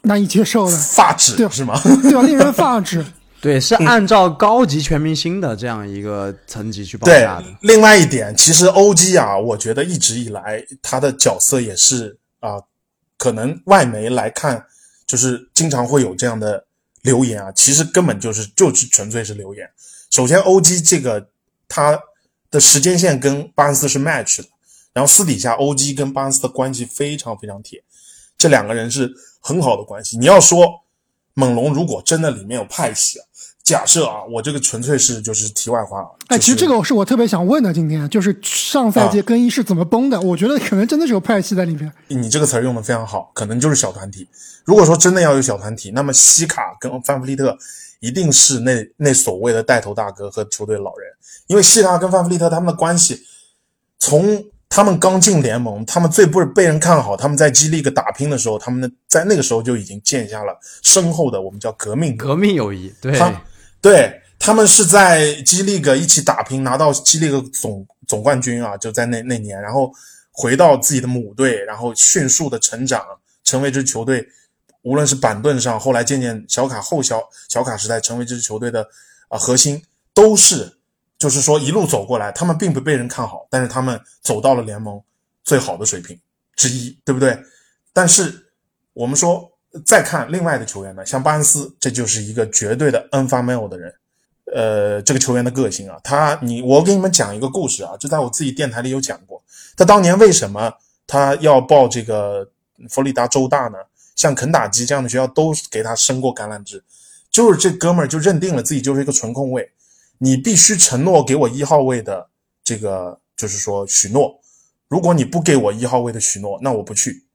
难以接受的，发指，对是吗？对吧？令人发指。对，是按照高级全明星的这样一个层级去报价的。另外一点，其实 OG 啊，我觉得一直以来他的角色也是啊，可能外媒来看，就是经常会有这样的留言啊，其实根本就是就是纯粹是留言。首先，O.G. 这个他的时间线跟巴恩斯是 match 的，然后私底下 O.G. 跟巴恩斯的关系非常非常铁，这两个人是很好的关系。你要说猛龙如果真的里面有派系啊，假设啊，我这个纯粹是就是题外话。哎，其实这个是我特别想问的，今天就是上赛季更衣室怎么崩的？我觉得可能真的是有派系在里面。你这个词儿用的非常好，可能就是小团体。如果说真的要有小团体，那么西卡跟范弗利特。一定是那那所谓的带头大哥和球队老人，因为希拉跟范弗利特他们的关系，从他们刚进联盟，他们最不被人看好，他们在基利个打拼的时候，他们的在那个时候就已经建下了深厚的我们叫革命革命友谊。对，对他们是在基利个一起打拼，拿到基利个总总冠军啊，就在那那年，然后回到自己的母队，然后迅速的成长，成为这支球队。无论是板凳上，后来渐渐小卡后小小卡时代成为这支球队的啊核心，都是就是说一路走过来，他们并不被人看好，但是他们走到了联盟最好的水平之一，对不对？但是我们说再看另外的球员呢，像巴恩斯，这就是一个绝对的 n f a m i l 的人，呃，这个球员的个性啊，他你我给你们讲一个故事啊，就在我自己电台里有讲过，他当年为什么他要报这个佛罗里达州大呢？像肯塔基这样的学校都给他伸过橄榄枝，就是这哥们儿就认定了自己就是一个纯控卫，你必须承诺给我一号位的这个，就是说许诺，如果你不给我一号位的许诺，那我不去。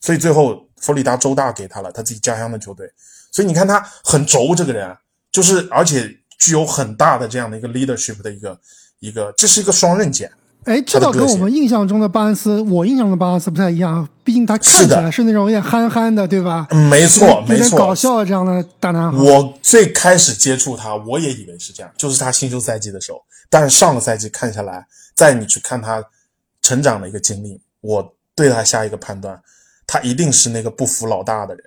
所以最后佛里达州大给他了他自己家乡的球队，所以你看他很轴，这个人就是而且具有很大的这样的一个 leadership 的一个一个，这是一个双刃剑。哎，这倒跟我们印象中的巴恩斯，我印象的巴恩斯不太一样。毕竟他看起来是那种有点憨憨的，对吧？没错，没错，搞笑这样的大男孩。我最开始接触他，我也以为是这样，就是他新秀赛季的时候。但是上个赛季看下来，在你去看他成长的一个经历，我对他下一个判断，他一定是那个不服老大的人。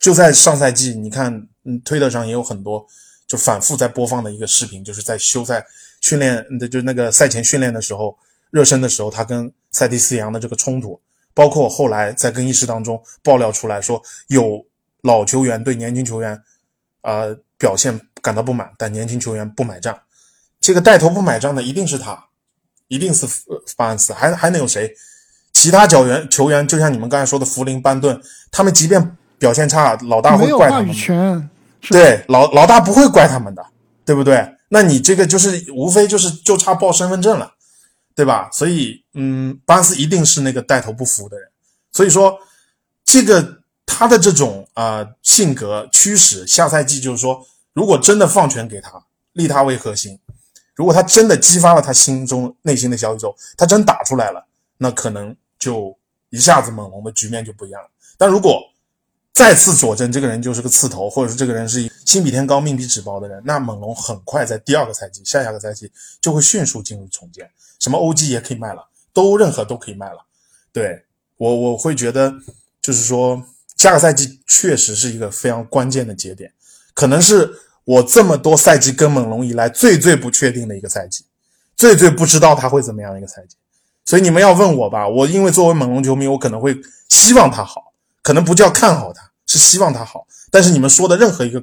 就在上赛季，你看，嗯，推特上也有很多就反复在播放的一个视频，就是在休赛训练的，就那个赛前训练的时候。热身的时候，他跟塞蒂斯扬的这个冲突，包括后来在更衣室当中爆料出来说，有老球员对年轻球员，呃表现感到不满，但年轻球员不买账。这个带头不买账的一定是他，一定是巴恩斯，还还能有谁？其他角员球员就像你们刚才说的福林、班顿，他们即便表现差，老大会怪他们。没有话语权。对，老老大不会怪他们的，对不对？那你这个就是无非就是就差报身份证了。对吧？所以，嗯，巴斯一定是那个带头不服的人。所以说，这个他的这种啊性格驱使，下赛季就是说，如果真的放权给他，立他为核心，如果他真的激发了他心中内心的小宇宙，他真打出来了，那可能就一下子猛龙的局面就不一样了。但如果再次佐证这个人就是个刺头，或者说这个人是一心比天高命比纸薄的人，那猛龙很快在第二个赛季、下下个赛季就会迅速进入重建。什么 OG 也可以卖了，都任何都可以卖了。对我我会觉得，就是说下个赛季确实是一个非常关键的节点，可能是我这么多赛季跟猛龙以来最最不确定的一个赛季。最最不知道他会怎么样一个赛季。所以你们要问我吧，我因为作为猛龙球迷，我可能会希望他好，可能不叫看好他，是希望他好。但是你们说的任何一个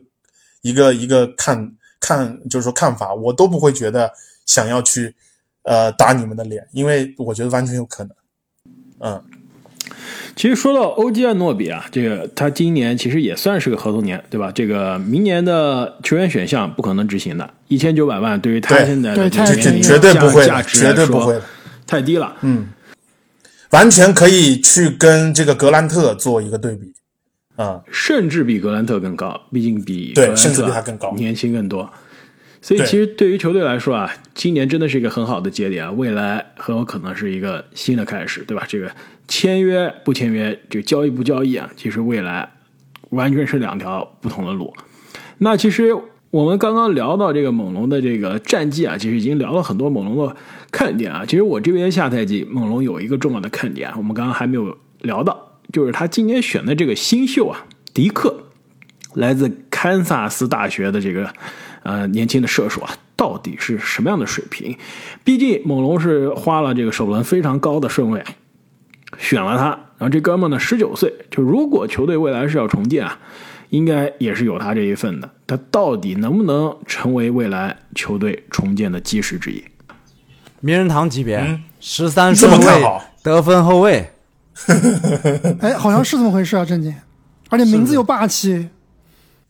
一个一个看看，就是说看法，我都不会觉得想要去呃打你们的脸，因为我觉得完全有可能。嗯，其实说到欧基安诺比啊，这个他今年其实也算是个合同年，对吧？这个明年的球员选项不可能执行的，一千九百万对于他对现在的这个年龄绝对不会的，价值绝对不会。太低了。嗯，完全可以去跟这个格兰特做一个对比。啊、甚至比格兰特更高，毕竟比格兰特对甚至比他更高年轻更多。所以其实对于球队来说啊，今年真的是一个很好的节点啊，未来很有可能是一个新的开始，对吧？这个签约不签约，这个交易不交易啊，其实未来完全是两条不同的路。那其实我们刚刚聊到这个猛龙的这个战绩啊，其实已经聊了很多猛龙的看点啊。其实我这边下赛季猛龙有一个重要的看点啊，我们刚刚还没有聊到，就是他今年选的这个新秀啊，迪克，来自堪萨斯大学的这个呃年轻的射手啊，到底是什么样的水平？毕竟猛龙是花了这个首轮非常高的顺位选了他，然后这哥们呢十九岁，就如果球队未来是要重建啊，应该也是有他这一份的。他到底能不能成为未来球队重建的基石之一？名人堂级别，十三顺位得分后卫，哎，好像是这么回事啊，正经，而且名字又霸气，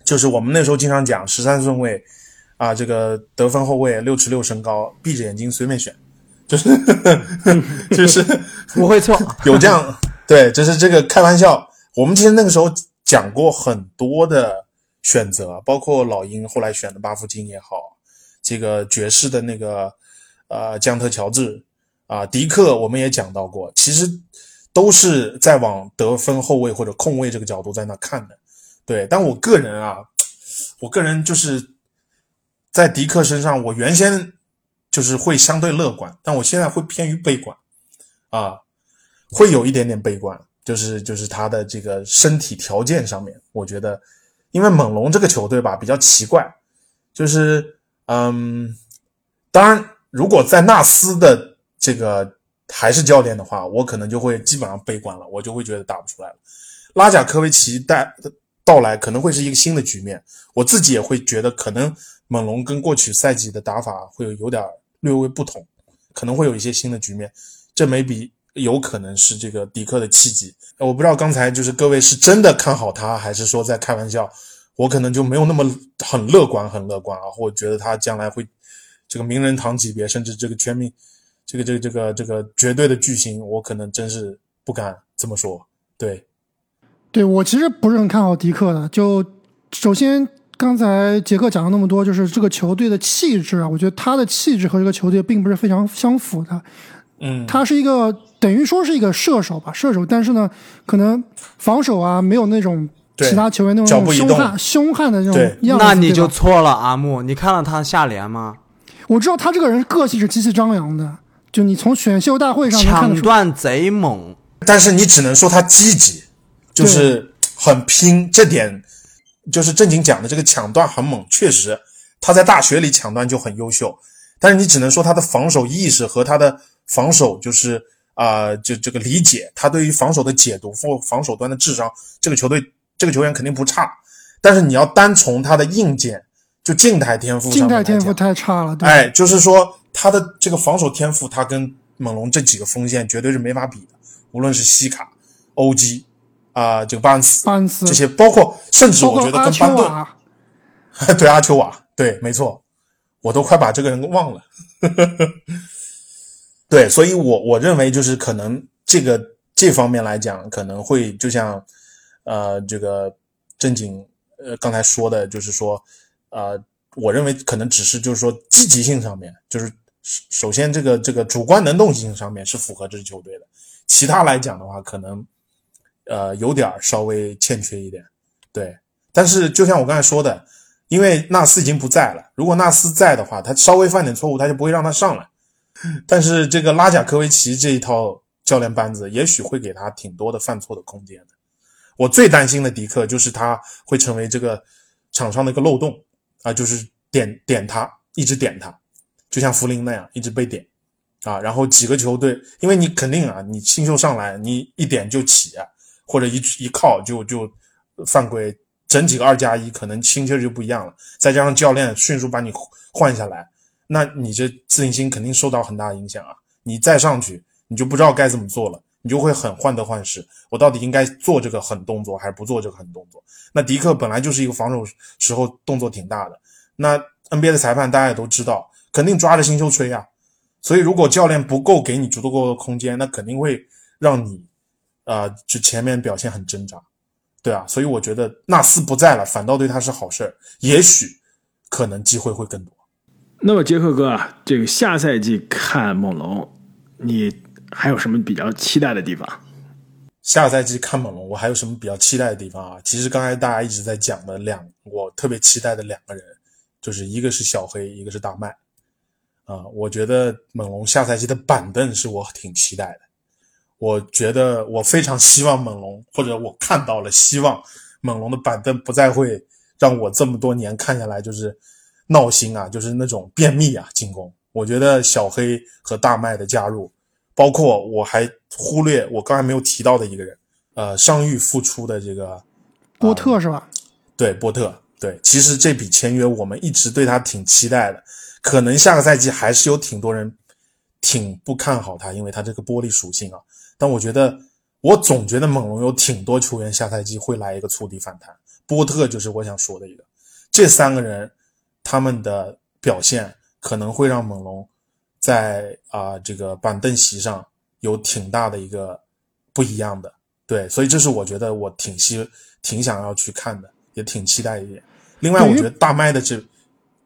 就是我们那时候经常讲十三顺位啊，这个得分后卫六尺六身高，闭着眼睛随便选，就是 就是 不会错。有这样对，就是这个开玩笑。我们其实那个时候讲过很多的选择，包括老鹰后来选的巴夫金也好，这个爵士的那个呃江特乔治啊、迪克，我们也讲到过，其实都是在往得分后卫或者控卫这个角度在那看的。对，但我个人啊，我个人就是在迪克身上，我原先就是会相对乐观，但我现在会偏于悲观啊，会有一点点悲观，就是就是他的这个身体条件上面，我觉得，因为猛龙这个球队吧比较奇怪，就是嗯，当然如果在纳斯的这个还是教练的话，我可能就会基本上悲观了，我就会觉得打不出来了。拉贾科维奇带到来可能会是一个新的局面，我自己也会觉得可能猛龙跟过去赛季的打法会有有点略微不同，可能会有一些新的局面，这没比有可能是这个迪克的契机。我不知道刚才就是各位是真的看好他，还是说在开玩笑？我可能就没有那么很乐观，很乐观啊，或者觉得他将来会这个名人堂级别，甚至这个全民这个这个这个这个绝对的巨星，我可能真是不敢这么说。对，对我其实不是很看好迪克的。就首先刚才杰克讲了那么多，就是这个球队的气质啊，我觉得他的气质和这个球队并不是非常相符的。嗯，他是一个等于说是一个射手吧，射手，但是呢，可能防守啊没有那种其他球员那种凶悍凶悍的那种样子。那你就错了，阿木，你看了他下联吗？我知道他这个人个性是极其张扬的，就你从选秀大会上看。抢断贼猛，但是你只能说他积极，就是很拼，这点就是正经讲的这个抢断很猛，确实他在大学里抢断就很优秀，但是你只能说他的防守意识和他的防守就是啊、呃就这个理解，他对于防守的解读或防守端的智商，这个球队这个球员肯定不差，但是你要单从他的硬件，就静态天赋上静态天赋讲太差了，对，哎，就是说他的这个防守天赋，他跟猛龙这几个锋线绝对是没法比的。无论是西卡、欧基啊、这个巴恩斯巴恩斯这些，包括甚至我觉得跟班顿，对阿丘瓦，对，没错，我都快把这个人忘了。对，所以我我认为就是可能这个这方面来讲，可能会就像呃这个正经呃刚才说的，就是说呃，我认为可能只是就是说积极性上面，就是首首先这个这个主观能动性上面是符合这支球队的，其他来讲的话，可能呃有点稍微欠缺一点。对，但是就像我刚才说的，因为纳斯已经不在了，如果纳斯在的话，他稍微犯点错误，他就不会让他上来。但是这个拉贾科维奇这一套教练班子，也许会给他挺多的犯错的空间的。我最担心的迪克就是他会成为这个场上的一个漏洞啊，就是点点他，一直点他，就像福林那样一直被点啊，然后几个球队，因为你肯定啊，你新秀上来你一点就起，或者一一靠就就犯规，整几个二加一，可能心气就不一样了。再加上教练迅速把你换下来，那你这自信心肯定受到很大影响啊。你再上去，你就不知道该怎么做了，你就会很患得患失。我到底应该做这个狠动作，还是不做这个狠动作？那迪克本来就是一个防守时候动作挺大的，那 NBA 的裁判大家也都知道，肯定抓着新秀吹啊。所以如果教练不够给你足够的空间，那肯定会让你，呃，就前面表现很挣扎，对啊。所以我觉得纳斯不在了，反倒对他是好事儿，也许可能机会会更多。那么杰克哥啊，这个下赛季看猛龙，你还有什么比较期待的地方？下赛季看猛龙，我还有什么比较期待的地方啊？其实刚才大家一直在讲的两，我特别期待的两个人，就是一个是小黑，一个是大麦。啊，我觉得猛龙下赛季的板凳是我挺期待的。我觉得我非常希望猛龙，或者我看到了希望猛龙的板凳不再会让我这么多年看下来就是闹心啊，就是那种便秘啊进攻。我觉得小黑和大麦的加入，包括我还忽略我刚才没有提到的一个人，呃，伤愈复出的这个波特是吧？对，波特。对，其实这笔签约我们一直对他挺期待的。可能下个赛季还是有挺多人挺不看好他，因为他这个玻璃属性啊。但我觉得，我总觉得猛龙有挺多球员下赛季会来一个触底反弹。波特就是我想说的一个。这三个人他们的表现可能会让猛龙在啊这个板凳席上有挺大的一个不一样的。对，所以这是我觉得我挺希挺想要去看的，也挺期待一点。另外，我觉得大麦的这。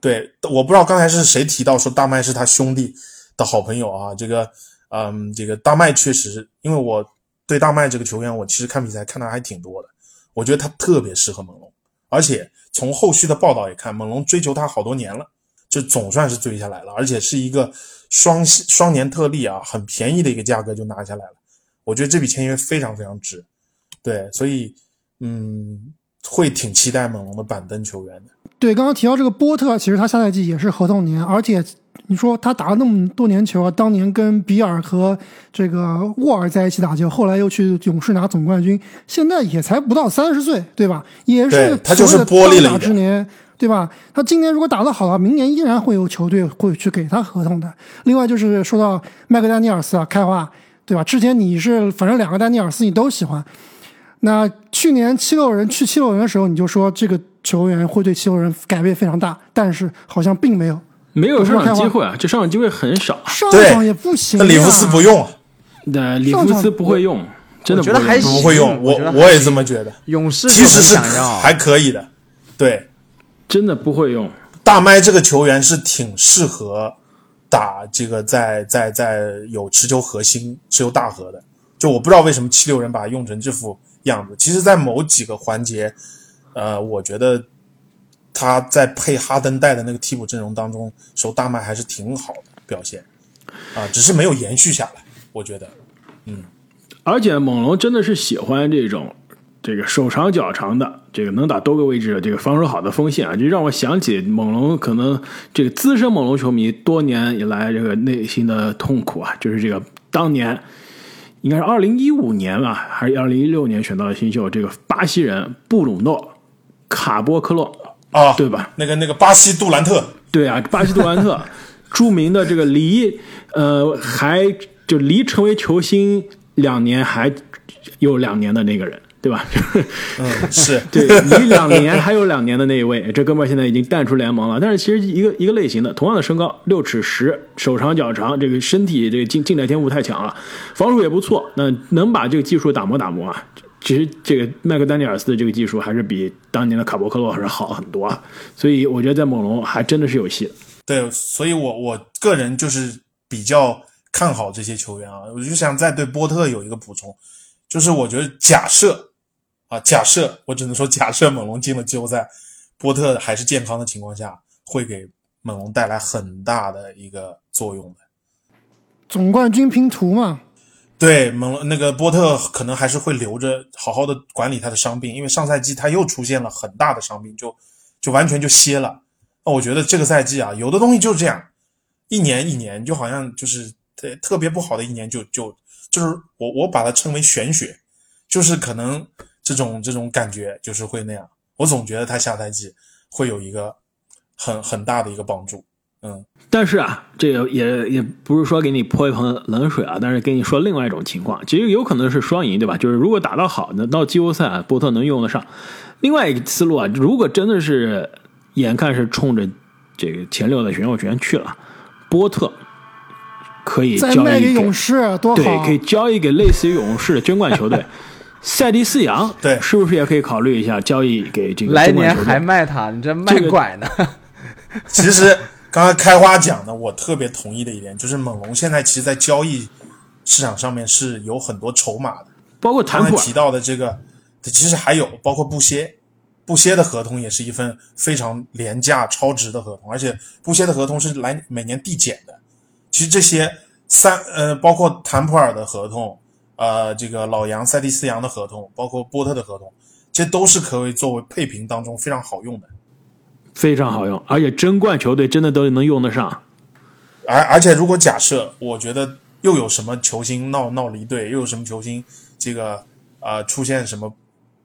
对，我不知道刚才是谁提到说大麦是他兄弟的好朋友啊？这个，嗯，这个大麦确实，因为我对大麦这个球员，我其实看比赛看的还挺多的。我觉得他特别适合猛龙，而且从后续的报道也看，猛龙追求他好多年了，就总算是追下来了，而且是一个双双年特例啊，很便宜的一个价格就拿下来了。我觉得这笔签约非常非常值，对，所以嗯，会挺期待猛龙的板凳球员的。对，刚刚提到这个波特，其实他下赛季也是合同年，而且你说他打了那么多年球啊，当年跟比尔和这个沃尔在一起打球，后来又去勇士拿总冠军，现在也才不到三十岁，对吧？也是他就是玻璃了之年，对吧？他今年如果打得好了，明年依然会有球队会去给他合同的。另外就是说到麦克丹尼尔斯啊，开花，对吧？之前你是反正两个丹尼尔斯你都喜欢，那去年七六人去七六人的时候，你就说这个。球员会对七六人改变非常大，但是好像并没有，没有上场机会啊，这上场机会很少，上场也不行。那里弗斯不用，那，里弗斯不会用，真的觉得还不会用，我我也这么觉得。勇士其实是还可以的，对，真的不会用。大麦这个球员是挺适合打这个在在在有持球核心、持球大核的，就我不知道为什么七六人把他用成这副样子。其实，在某几个环节。呃，我觉得他在配哈登带的那个替补阵容当中，守大麦还是挺好的表现，啊，只是没有延续下来。我觉得，嗯，而且猛龙真的是喜欢这种这个手长脚长的，这个能打多个位置的这个防守好的锋线啊，就让我想起猛龙可能这个资深猛龙球迷多年以来这个内心的痛苦啊，就是这个当年应该是二零一五年吧，还是二零一六年选到的新秀这个巴西人布鲁诺。卡波克洛啊，对吧？那个那个巴西杜兰特，对啊，巴西杜兰特，著名的这个离呃还就离成为球星两年还有两年的那个人，对吧？嗯，是对，离两年还有两年的那一位，这哥们儿现在已经淡出联盟了。但是其实一个一个类型的，同样的身高，六尺十，手长脚长，这个身体这个近近战天赋太强了，防守也不错，那能把这个技术打磨打磨啊。其实这个麦克丹尼尔斯的这个技术还是比当年的卡伯克洛还是好很多啊，所以我觉得在猛龙还真的是有戏。对，所以我我个人就是比较看好这些球员啊，我就想再对波特有一个补充，就是我觉得假设啊，假设我只能说假设猛龙进了季后赛，波特还是健康的情况下，会给猛龙带来很大的一个作用的。总冠军拼图嘛。对，蒙那个波特可能还是会留着，好好的管理他的伤病，因为上赛季他又出现了很大的伤病，就就完全就歇了。那我觉得这个赛季啊，有的东西就是这样，一年一年，就好像就是特特别不好的一年就就就是我我把它称为玄学，就是可能这种这种感觉就是会那样。我总觉得他下赛季会有一个很很大的一个帮助，嗯。但是啊，这个也也不是说给你泼一盆冷水啊，但是跟你说另外一种情况，其实有可能是双赢，对吧？就是如果打得好，那到季后赛啊，波特能用得上。另外一个思路啊，如果真的是眼看是冲着这个前六的选秀权去了，波特可以交易给给勇士多对，好可以！交易给类似于勇士的争冠球队。塞迪斯扬，对是不是也可以考虑一下交易给这个来年还卖他，你这卖这个拐呢？其实刚才开花讲的，我特别同意的一点就是，猛龙现在其实，在交易市场上面是有很多筹码的。包括刚才提到的这个，其实还有包括布歇，布歇的合同也是一份非常廉价、超值的合同，而且布歇的合同是来每年递减的。其实这些三呃，包括坦普尔的合同，呃，这个老杨、塞蒂斯杨的合同，包括波特的合同，这都是可以作为配平当中非常好用的。非常好用，而且争冠球队真的都能用得上。而而且，如果假设，我觉得又有什么球星闹闹离队，又有什么球星这个呃出现什么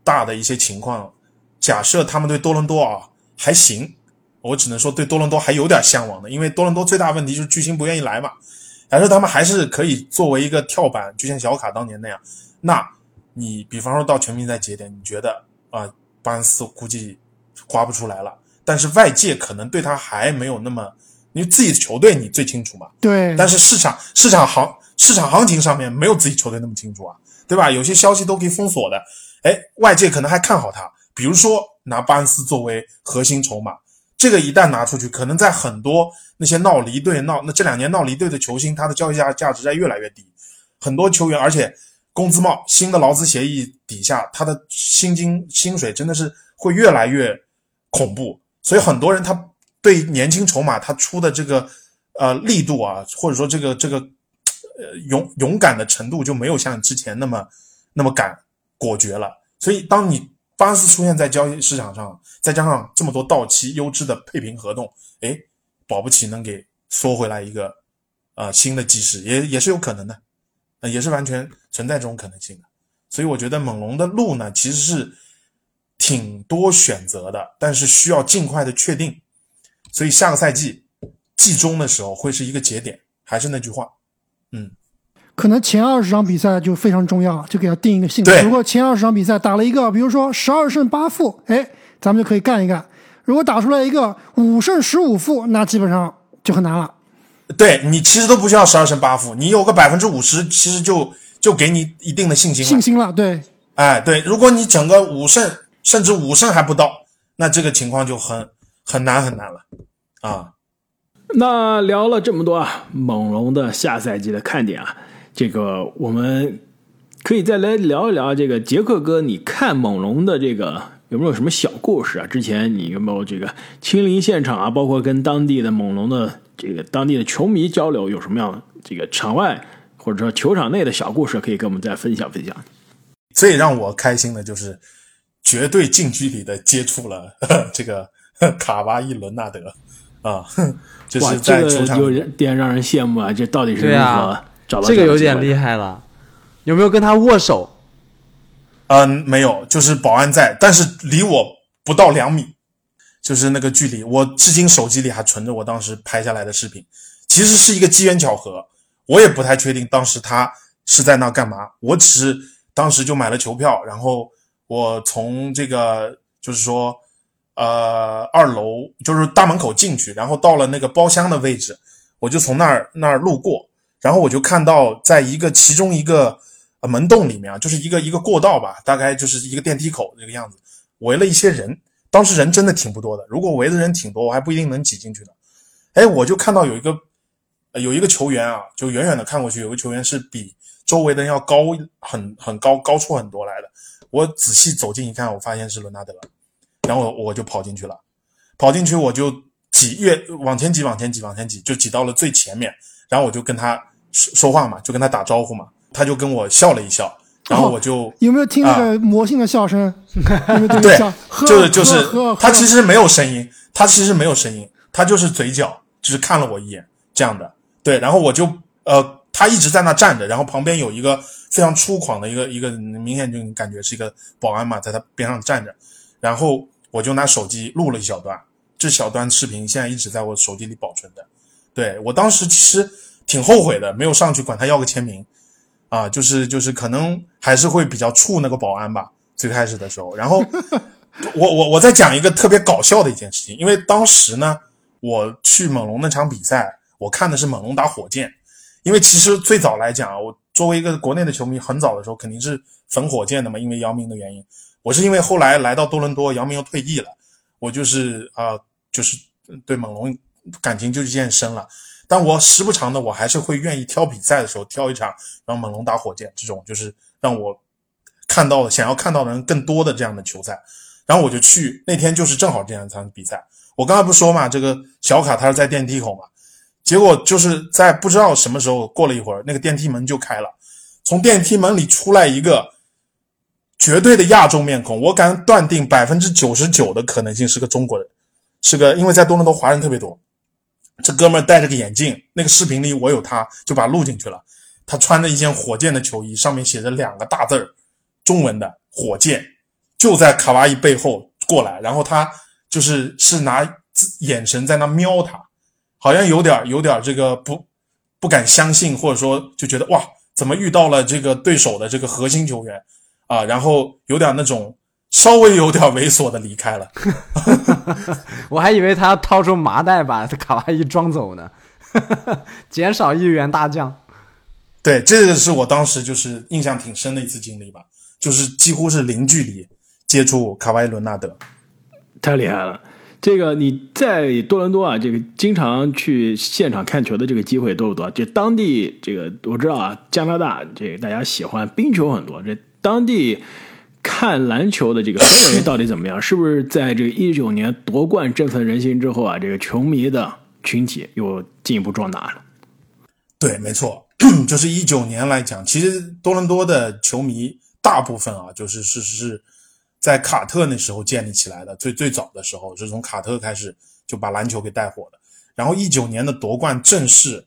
大的一些情况，假设他们对多伦多啊还行，我只能说对多伦多还有点向往的，因为多伦多最大问题就是巨星不愿意来嘛。假设他们还是可以作为一个跳板，就像小卡当年那样，那你比方说到全明星赛节点，你觉得啊、巴恩斯估计刮不出来了，但是外界可能对他还没有那么，因为自己的球队你最清楚嘛，对，但是市场市场行市场行情上面没有自己球队那么清楚啊，对吧？有些消息都可以封锁的，哎，外界可能还看好他，比如说拿巴恩斯作为核心筹码，这个一旦拿出去，可能在很多那些闹离队闹那这两年闹离队的球星，他的交易价价值在越来越低，很多球员而且工资帽新的劳资协议底下，他的薪金薪水真的是会越来越恐怖，所以很多人他对年轻筹码他出的这个呃力度啊，或者说这个这个呃勇勇敢的程度就没有像之前那么那么敢果决了。所以当你巴恩斯出现在交易市场上，再加上这么多到期优质的配平合同，哎，保不齐能给缩回来一个呃新的基石，也也是有可能的，呃，也是完全存在这种可能性的。所以我觉得猛龙的路呢，其实是挺多选择的，但是需要尽快的确定。所以下个赛季季中的时候会是一个节点，还是那句话，嗯，可能前二十场比赛就非常重要，就给他定一个性对如果前二十场比赛打了一个，比如说十二胜八负，哎，咱们就可以干一干。如果打出来一个五胜十五负，那基本上就很难了。对你其实都不需要十二胜八负，你有个百分之五十，其实就就给你一定的信心了。信心了，对，哎，对，如果你整个五胜甚至五胜还不到，那这个情况就很很难很难了啊。那聊了这么多啊，猛龙的下赛季的看点啊，这个我们可以再来聊一聊这个杰克哥，你看猛龙的这个有没有什么小故事啊？之前你有没有这个亲临现场啊？包括跟当地的猛龙的这个当地的球迷交流，有什么样的这个场外或者说球场内的小故事，可以跟我们再分享分享？最让我开心的就是绝对近距离的接触了呵 这个呵 卡哇伊·伦纳德啊，呵就，是在这个球场有点让人羡慕啊！这到底是对如何啊找到这个有点。厉害了。有没有跟他握手？嗯，没有，就是保安在，但是离我不到两米，就是那个距离。我至今手机里还存着我当时拍下来的视频。其实是一个机缘巧合，我也不太确定当时他是在那干嘛。我只是当时就买了球票，然后我从这个就是说，呃，二楼就是大门口进去，然后到了那个包厢的位置，我就从那儿那儿路过，然后我就看到在一个其中一个呃门洞里面啊，就是一个一个过道吧，大概就是一个电梯口这个样子，围了一些人。当时人真的挺不多的，如果围的人挺多，我还不一定能挤进去呢。哎，我就看到有一个呃有一个球员啊，就远远的看过去，有个球员是比周围的人要高很很高高出很多来的。我仔细走近一看，我发现是伦纳德，然后我我就跑进去了，跑进去我就挤越往前挤往前挤往前挤，就挤到了最前面，然后我就跟他说说话嘛，就跟他打招呼嘛，他就跟我笑了一笑，然后我就。有没有听那个魔性的笑声？对 就是就是他其实没有声音，他其实没有声音，他就是嘴角，就是看了我一眼，这样的。对，然后我就呃，他一直在那站着，然后旁边有一个非常粗犷的一个一个，明显就感觉是一个保安嘛，在他边上站着，然后我就拿手机录了一小段，这小段视频现在一直在我手机里保存的。对我当时其实挺后悔的，没有上去管他要个签名，啊，就是就是可能还是会比较怵那个保安吧，最开始的时候。然后 我我我再讲一个特别搞笑的一件事情，因为当时呢，我去猛龙那场比赛，我看的是猛龙打火箭，因为其实最早来讲啊，我作为一个国内的球迷，很早的时候肯定是粉火箭的嘛，因为姚明的原因。我是因为后来来到多伦多，姚明又退役了，我就是啊、就是对猛龙感情就渐深了。但我时不常的，我还是会愿意挑比赛的时候挑一场，让猛龙打火箭这种，就是让我看到的想要看到的人更多的这样的球赛。然后我就去，那天就是正好这样一场比赛。我刚才不是说嘛，这个小卡他是在电梯口嘛，结果就是在不知道什么时候过了一会儿，那个电梯门就开了，从电梯门里出来一个绝对的亚洲面孔，我敢断定百分之九十九的可能性是个中国人，是个因为在多伦多华人特别多。这哥们儿戴着个眼镜，那个视频里我有他，就把他录进去了。他穿着一件火箭的球衣，上面写着两个大字儿，中文的“火箭”，就在卡哇伊背后过来，然后他就是是拿眼神在那瞄他，好像有点有点这个不不敢相信，或者说就觉得哇，怎么遇到了这个对手的这个核心球员啊？然后有点那种稍微有点猥琐的离开了。我还以为他要掏出麻袋把卡哇伊装走呢，减少一员大将。对，这个是我当时就是印象挺深的一次经历吧，就是几乎是零距离接触卡哇伊·伦纳德。太厉害了！这个你在多伦多啊，这个经常去现场看球的这个机会多不多？这当地这个我知道啊，加拿大这个大家喜欢冰球很多，这当地看篮球的这个氛围到底怎么样？是不是在这个一九年夺冠振奋人心之后啊，这个球迷的群体又进一步壮大了？对，没错，就是一九年来讲，其实多伦多的球迷大部分啊，就是是是在卡特那时候建立起来的，最最早的时候是从卡特开始就把篮球给带火的。然后一九年的夺冠正式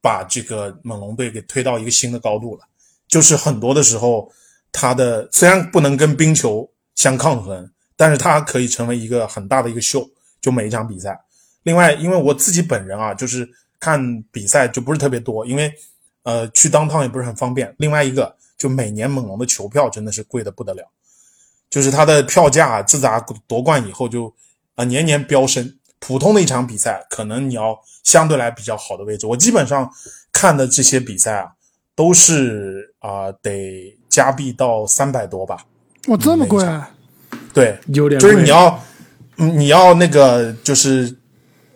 把这个猛龙队给推到一个新的高度了，就是很多的时候，他的虽然不能跟冰球相抗衡，但是他可以成为一个很大的一个秀，就每一场比赛。另外，因为我自己本人啊，就是看比赛就不是特别多，因为呃去当趟也不是很方便。另外一个，就每年猛龙的球票真的是贵的不得了，就是它的票价自打夺冠以后就啊、呃年年飙升。普通的一场比赛，可能你要相对来比较好的位置。我基本上看的这些比赛啊，都是啊、得加币到三百多吧。哇，这么贵啊对，有点就是你要，嗯，你要那个就是，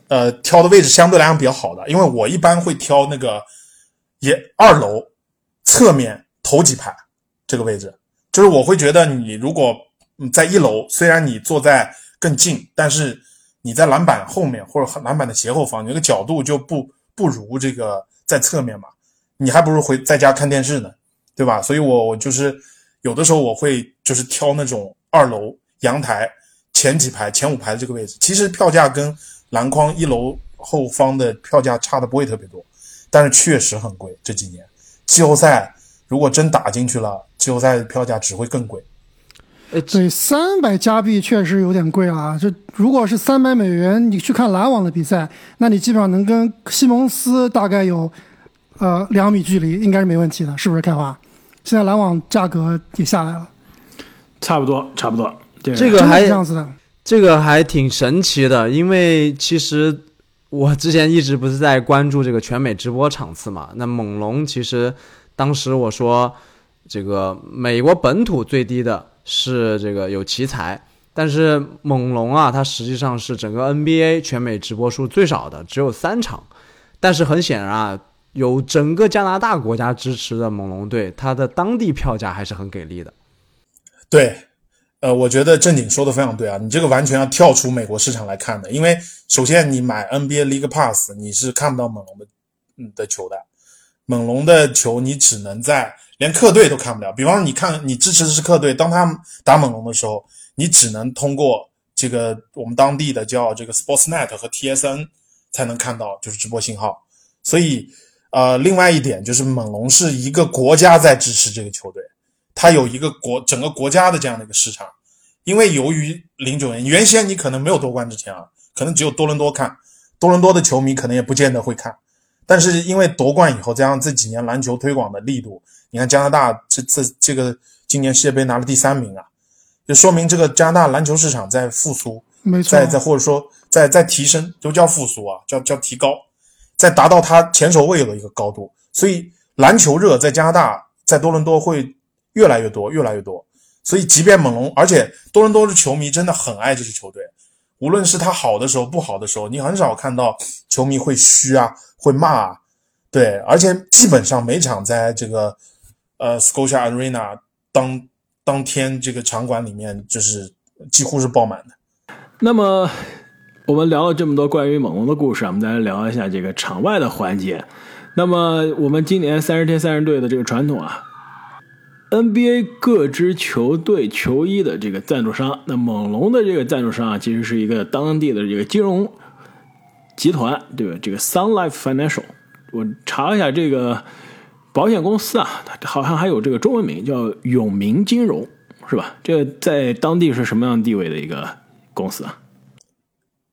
呃，挑的位置相对来讲比较好的，因为我一般会挑那个也二楼侧面头几排这个位置，就是我会觉得你如果嗯在一楼，虽然你坐在更近，但是你在篮板后面或者篮板的斜后方，你那个角度就不不如这个在侧面嘛，你还不如回在家看电视呢，对吧？所以我我就是有的时候我会就是挑那种二楼阳台前几排、前五排的这个位置。其实票价跟篮筐一楼后方的票价差的不会特别多，但是确实很贵。这几年季后赛如果真打进去了，季后赛的票价只会更贵。对，三百加币确实有点贵了啊！这如果是三百美元，你去看篮网的比赛，那你基本上能跟西蒙斯大概有呃两米距离，应该是没问题的，是不是？开花，现在篮网价格也下来了，差不多，差不多。对这个还是这样子的。这个还挺神奇的，因为其实我之前一直不是在关注这个全美直播场次嘛。那猛龙其实当时我说，这个美国本土最低的是这个有奇才，但是猛龙啊，它实际上是整个 NBA 全美直播数最少的，只有三场。但是很显然啊，有整个加拿大国家支持的猛龙队，它的当地票价还是很给力的。对，呃，我觉得正经说的非常对啊，你这个完全要跳出美国市场来看的，因为首先你买 NBA League Pass，你是看不到猛龙的嗯的球的，猛龙的球你只能在连客队都看不了。比方说，你看你支持的是客队，当他们打猛龙的时候，你只能通过这个我们当地的叫这个 Sportsnet 和 TSN 才能看到就是直播信号。所以呃，另外一点就是猛龙是一个国家在支持这个球队，它有一个国整个国家的这样的一个市场。因为由于零九年原先你可能没有夺冠之前啊，可能只有多伦多看，多伦多的球迷可能也不见得会看。但是因为夺冠以后，加上这几年篮球推广的力度，你看加拿大这这这个今年世界杯拿了第三名啊，就说明这个加拿大篮球市场在复苏，没错，在在或者说在在提升，都叫复苏啊，叫叫提高，在达到它前所未有的一个高度。所以篮球热在加拿大，在多伦多会越来越多，越来越多。所以即便猛龙，而且多伦多的球迷真的很爱这支球队，无论是他好的时候，不好的时候，你很少看到球迷会嘘啊。会骂啊，对，而且基本上每场在这个呃 Scotia Arena 当当天这个场馆里面，就是几乎是爆满的。那么我们聊了这么多关于猛龙的故事，我们再来聊一下这个场外的环节。那么我们今年三十天三十队的这个传统啊，NBA 各支球队球衣的这个赞助商，那猛龙的这个赞助商啊，其实是一个当地的这个金融。集团对吧？这个 Sun Life Financial，我查一下这个保险公司啊，它好像还有这个中文名叫永明金融，是吧？这个在当地是什么样地位的一个公司啊？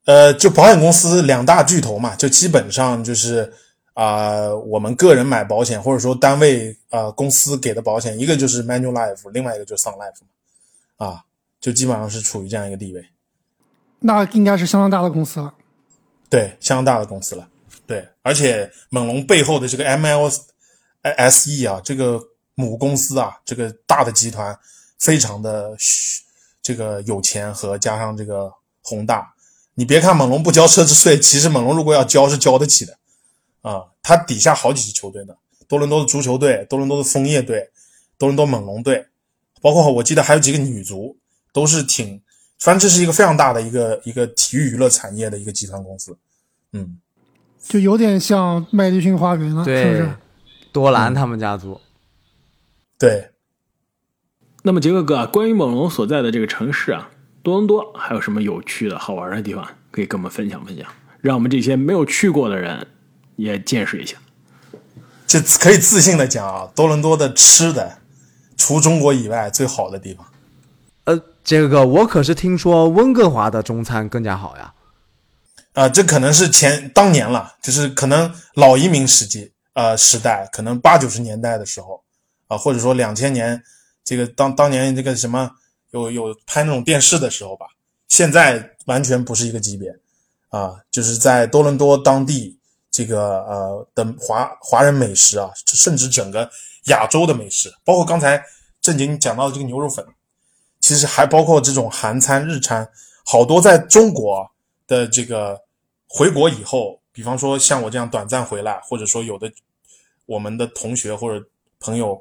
呃，就保险公司两大巨头嘛，就基本上就是啊，我们个人买保险或者说单位啊公司给的保险，一个就是 Manulife，另外一个就是 Sun Life 嘛，啊，就基本上是处于这样一个地位。那应该是相当大的公司了。对，相当大的公司了。对，而且猛龙背后的这个 MLSE 啊，这个母公司啊，这个大的集团，非常的这个有钱和加上这个宏大。你别看猛龙不交奢侈税，其实猛龙如果要交是交得起的啊。它底下好几支球队呢，多伦多的足球队、多伦多的枫叶队、多伦多猛龙队，包括我记得还有几个女足，都是挺。反正这是一个非常大的一个一个体育娱乐产业的一个集团公司，嗯，就有点像麦迪逊花园了，是不是？多兰他们家族。对。那么杰克哥，关于猛龙所在的这个城市啊，多伦多还有什么有趣的好玩的地方可以跟我们分享分享，让我们这些没有去过的人也见识一下。这可以自信的讲啊，多伦多的吃的，除中国以外最好的地方。呃，杰克哥我可是听说温哥华的中餐更加好呀，啊，这可能是前当年了，就是可能老移民时期，呃，时代，可能八九十年代的时候，啊，或者说两千年，这个当当年这个什么有有拍那种电视的时候吧，现在完全不是一个级别，啊，就是在多伦多当地这个呃的华华人美食啊，甚至整个亚洲的美食，包括刚才正经讲到的这个牛肉粉。其实还包括这种韩餐、日餐，好多在中国的这个回国以后，比方说像我这样短暂回来，或者说有的我们的同学或者朋友，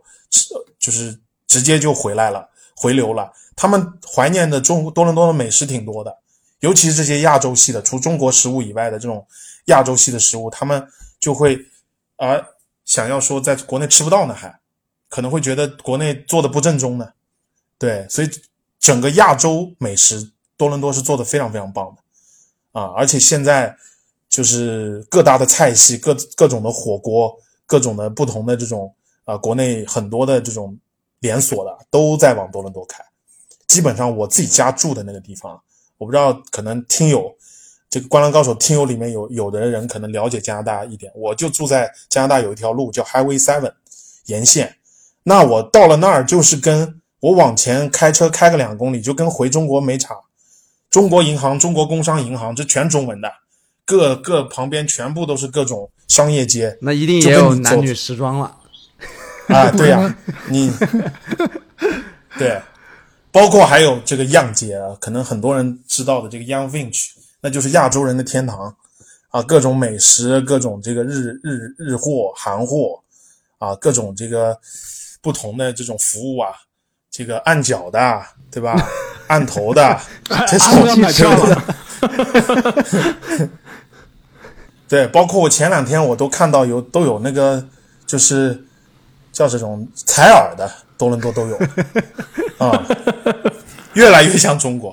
就是直接就回来了，回流了。他们怀念的中多伦多的美食挺多的，尤其是这些亚洲系的，除中国食物以外的这种亚洲系的食物，他们就会啊想要说在国内吃不到呢，还可能会觉得国内做的不正宗呢。对，所以。整个亚洲美食，多伦多是做的非常非常棒的，啊，而且现在就是各大的菜系，各各种的火锅，各种的不同的这种啊，国内很多的这种连锁的都在往多伦多开。基本上我自己家住的那个地方，我不知道可能听友这个《灌篮高手》听友里面有有的人可能了解加拿大一点，我就住在加拿大有一条路叫 Highway Seven 沿线，那我到了那儿就是跟。我往前开车开个两公里，就跟回中国没差。中国银行、中国工商银行，这全中文的，各各旁边全部都是各种商业街。那一定也有男女时装了。啊，对呀，你对，包括还有这个样街啊，可能很多人知道的这个 Young Vintage，那就是亚洲人的天堂啊，各种美食，各种这个日日日货、韩货啊，各种这个不同的这种服务啊。这个按脚的，对吧？按头的，这是买票了。对，包括我前两天我都看到有都有那个，就是叫这种采耳的，多伦多都有 啊，越来越像中国。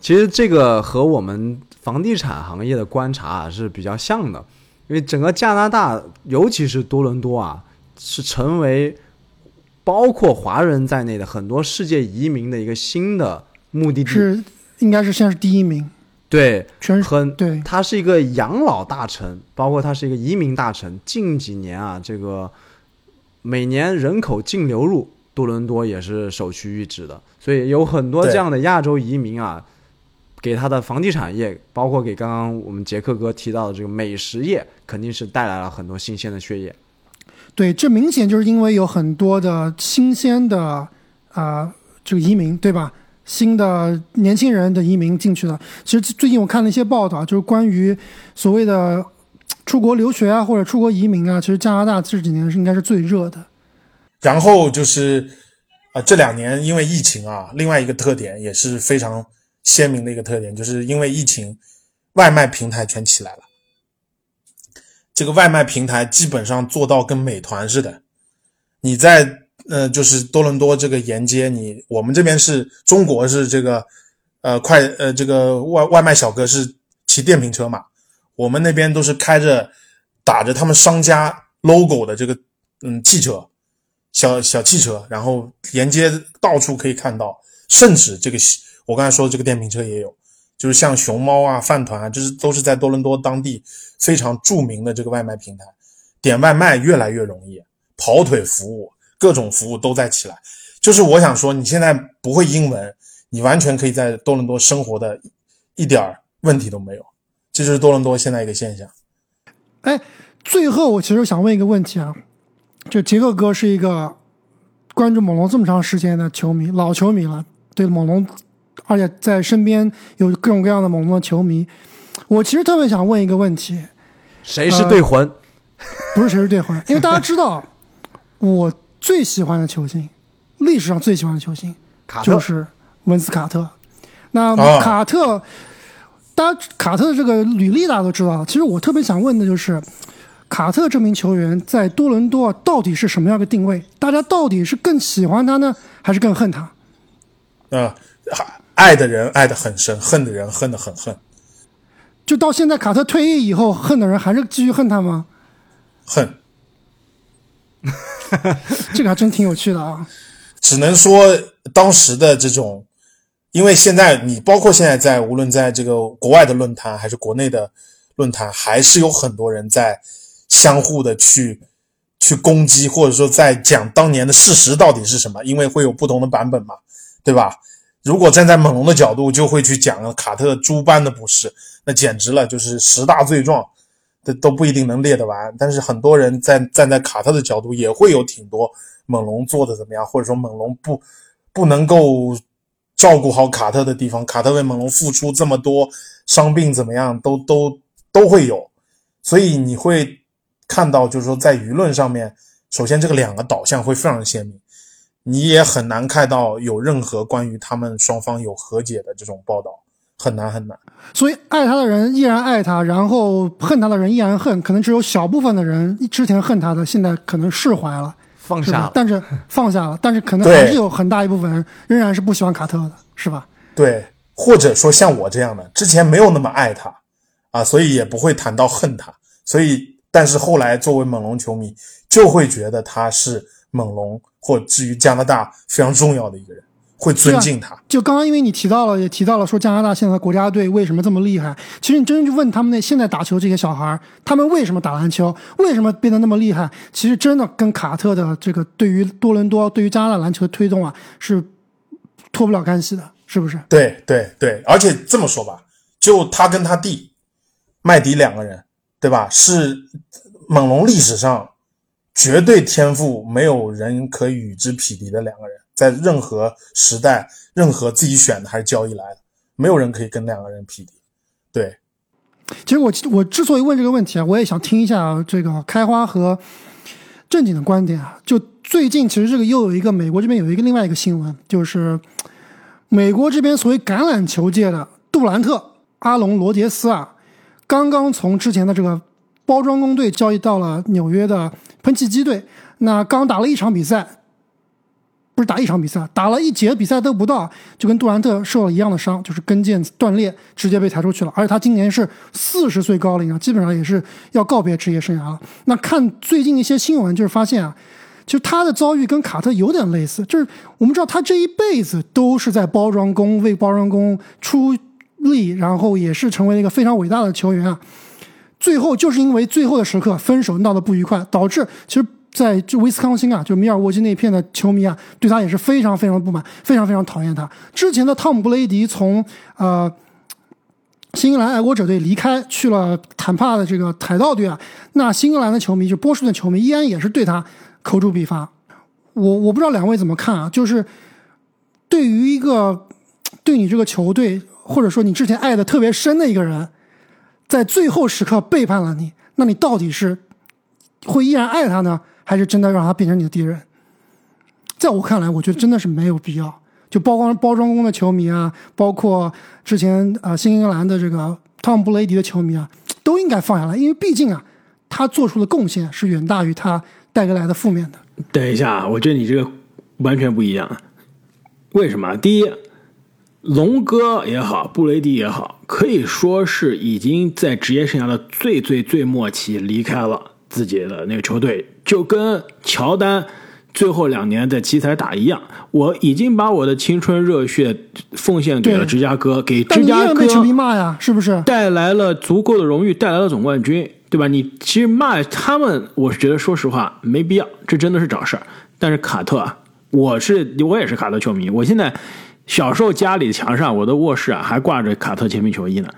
其实这个和我们房地产行业的观察啊是比较像的。因为整个加拿大，尤其是多伦多啊，是成为包括华人在内的很多世界移民的一个新的目的地。是应该是现在是第一名，对，全是很对他是一个养老大臣，包括他是一个移民大臣。近几年啊，这个每年人口净流入，多伦多也是首屈一指的。所以有很多这样的亚洲移民啊，给他的房地产业，包括给刚刚我们杰克哥提到的这个美食业，肯定是带来了很多新鲜的血液。对，这明显就是因为有很多的新鲜的啊、呃这个移民，对吧？新的年轻人的移民进去了。其实最近我看了一些报道，就是关于所谓的出国留学啊，或者出国移民啊，其实加拿大这几年是应该是最热的。然后就是，啊、这两年因为疫情啊，另外一个特点也是非常鲜明的一个特点，就是因为疫情，外卖平台全起来了。这个外卖平台基本上做到跟美团似的，你在呃就是多伦多这个沿街，你我们这边是中国是这个呃快呃这个外外卖小哥是骑电瓶车嘛，我们那边都是开着打着他们商家 logo 的这个嗯汽车，小小汽车，然后沿街到处可以看到，甚至这个我刚才说的这个电瓶车也有，就是像熊猫啊、饭团啊，就是都是在多伦多当地非常著名的这个外卖平台，点外卖越来越容易，跑腿服务各种服务都在起来。就是我想说，你现在不会英文，你完全可以在多伦多生活的一点儿问题都没有，这就是多伦多现在一个现象。哎，最后我其实想问一个问题啊，就杰克哥是一个关注猛龙这么长时间的球迷，老球迷了，对猛龙，而且在身边有各种各样的猛龙的球迷。我其实特别想问一个问题，谁是队魂？不是谁是队魂，因为大家知道，我最喜欢的球星，历史上最喜欢的球星卡特就是文斯卡特。那啊卡特，大家卡特的这个履历大家都知道。其实我特别想问的就是，卡特这名球员在多伦多到底是什么样的定位？大家到底是更喜欢他呢，还是更恨他？啊、爱的人爱的很深，恨的人恨的很恨，就到现在，卡特退役以后，恨的人还是继续恨他吗？恨。这个还真挺有趣的啊。只能说当时的这种，因为现在你包括现在在无论在这个国外的论坛还是国内的论坛，还是有很多人在相互的去去攻击，或者说在讲当年的事实到底是什么，因为会有不同的版本嘛，对吧？如果站在猛龙的角度，就会去讲卡特诸般的不是，那简直了，就是十大罪状，这都不一定能列得完。但是很多人站站在卡特的角度，也会有挺多猛龙做的怎么样，或者说猛龙不不能够照顾好卡特的地方，卡特为猛龙付出这么多，伤病怎么样，都都都会有。所以你会看到，就是说在舆论上面，首先这个两个导向会非常鲜明，你也很难看到有任何关于他们双方有和解的这种报道，很难很难。所以爱他的人依然爱他，然后恨他的人依然恨，可能只有小部分的人之前恨他的，现在可能释怀了，放下了。但是放下了，但是可能还是有很大一部分人仍然是不喜欢卡特的，是吧？对，或者说像我这样的，之前没有那么爱他啊，所以也不会谈到恨他。所以，但是后来作为猛龙球迷，就会觉得他是猛龙或至于加拿大非常重要的一个人，会尊敬他。就刚刚因为你提到了，也提到了说加拿大现在的国家队为什么这么厉害。其实你真正去问他们那现在打球这些小孩儿，他们为什么打篮球，为什么变得那么厉害？其实真的跟卡特的这个对于多伦多、对于加拿大篮球的推动啊，是脱不了干系的，是不是？对对对，而且这么说吧，就他跟他弟麦迪两个人，对吧？是猛龙历史上绝对天赋没有人可以与之匹敌的两个人，在任何时代、任何自己选的还是交易来的，没有人可以跟两个人匹敌。对，其实我我之所以问这个问题啊，我也想听一下这个开花和正经的观点啊。就最近其实这个又有一个美国这边有一个另外一个新闻，就是美国这边所谓橄榄球界的杜兰特、阿隆、罗杰斯啊，刚刚从之前的这个包装工队交易到了纽约的喷气机队。那刚打了一场比赛，不是打一场比赛，打了一节比赛都不到，就跟杜兰特受了一样的伤，就是跟腱断裂，直接被抬出去了。而且他今年是四十岁高龄啊，基本上也是要告别职业生涯了。那看最近一些新闻，就是发现啊，其实他的遭遇跟卡特有点类似，就是我们知道他这一辈子都是在包装工为包装工出力，然后也是成为了一个非常伟大的球员啊。最后就是因为最后的时刻分手闹得不愉快，导致其实。在就威斯康星啊，就密尔沃基那片的球迷啊，对他也是非常非常不满，非常非常讨厌他。之前的汤姆布雷迪从呃新英格兰爱国者队离开，去了坦帕的这个海盗队啊，那新英格兰的球迷就波士顿球迷依然也是对他口诛笔伐。我我不知道两位怎么看啊？就是对于一个对你这个球队，或者说你之前爱的特别深的一个人，在最后时刻背叛了你，那你到底是会依然爱他呢？还是真的让他变成你的敌人，在我看来，我觉得真的是没有必要。就包括包装工的球迷啊，包括之前啊新英格兰的这个汤姆布雷迪的球迷啊，都应该放下来，因为毕竟啊，他做出的贡献是远大于他带给来的负面的。等一下，我觉得你这个完全不一样。为什么？第一，龙哥也好，布雷迪也好，可以说是已经在职业生涯的最最最末期离开了。自己的那个球队就跟乔丹最后两年在奇才打一样，我已经把我的青春热血奉献给了芝加哥，给芝加哥被球迷骂呀，是不是？带来了足够的荣誉，带来了总冠军，对吧？你其实骂他们，我是觉得说实话没必要，这真的是找事儿。但是卡特啊，我是我也是卡特球迷，我现在小时候家里墙上我的卧室啊还挂着卡特签名球衣呢。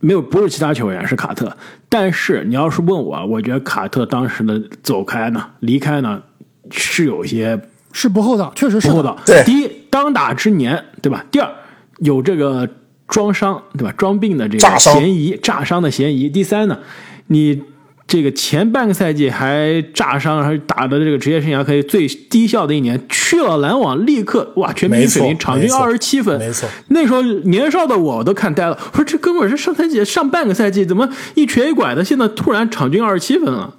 没有，不是其他球员，是卡特。但是你要是问我，我觉得卡特当时的走开呢，离开呢，是有些是不厚道，确实是不厚道。对，第一，当打之年，对吧？第二，有这个装伤，对吧？装病的这个嫌疑，炸伤的嫌疑。第三呢，你。这个前半个赛季还炸伤，还打的这个职业生涯可以最低效的一年，去了篮网，立刻哇，全明星水平，场均二十七分。没错，那时候年少的我都看呆了，我说这哥们儿是上赛季上半个赛季怎么一瘸一拐的，现在突然场均二十七分了，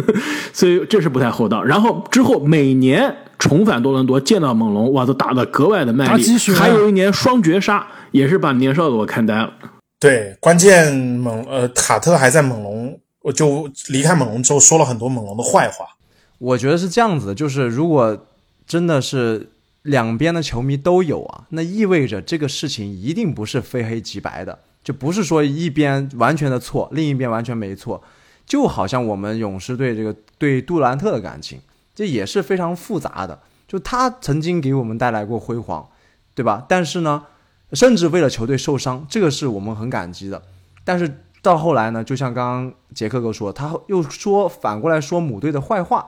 所以这是不太厚道。然后之后每年重返多伦多见到猛龙，哇，都打的格外的卖力。还有一年双绝杀，也是把年少的我看呆了。对，关键猛呃卡特还在猛龙。我就离开猛龙之后，说了很多猛龙的坏话。我觉得是这样子，就是如果真的是两边的球迷都有啊，那意味着这个事情一定不是非黑即白的，就不是说一边完全的错，另一边完全没错。就好像我们勇士队这个对杜兰特的感情，这也是非常复杂的。就他曾经给我们带来过辉煌，对吧？但是呢，甚至为了球队受伤，这个是我们很感激的。但是。到后来呢，就像刚刚杰克哥说，他又说反过来说母队的坏话，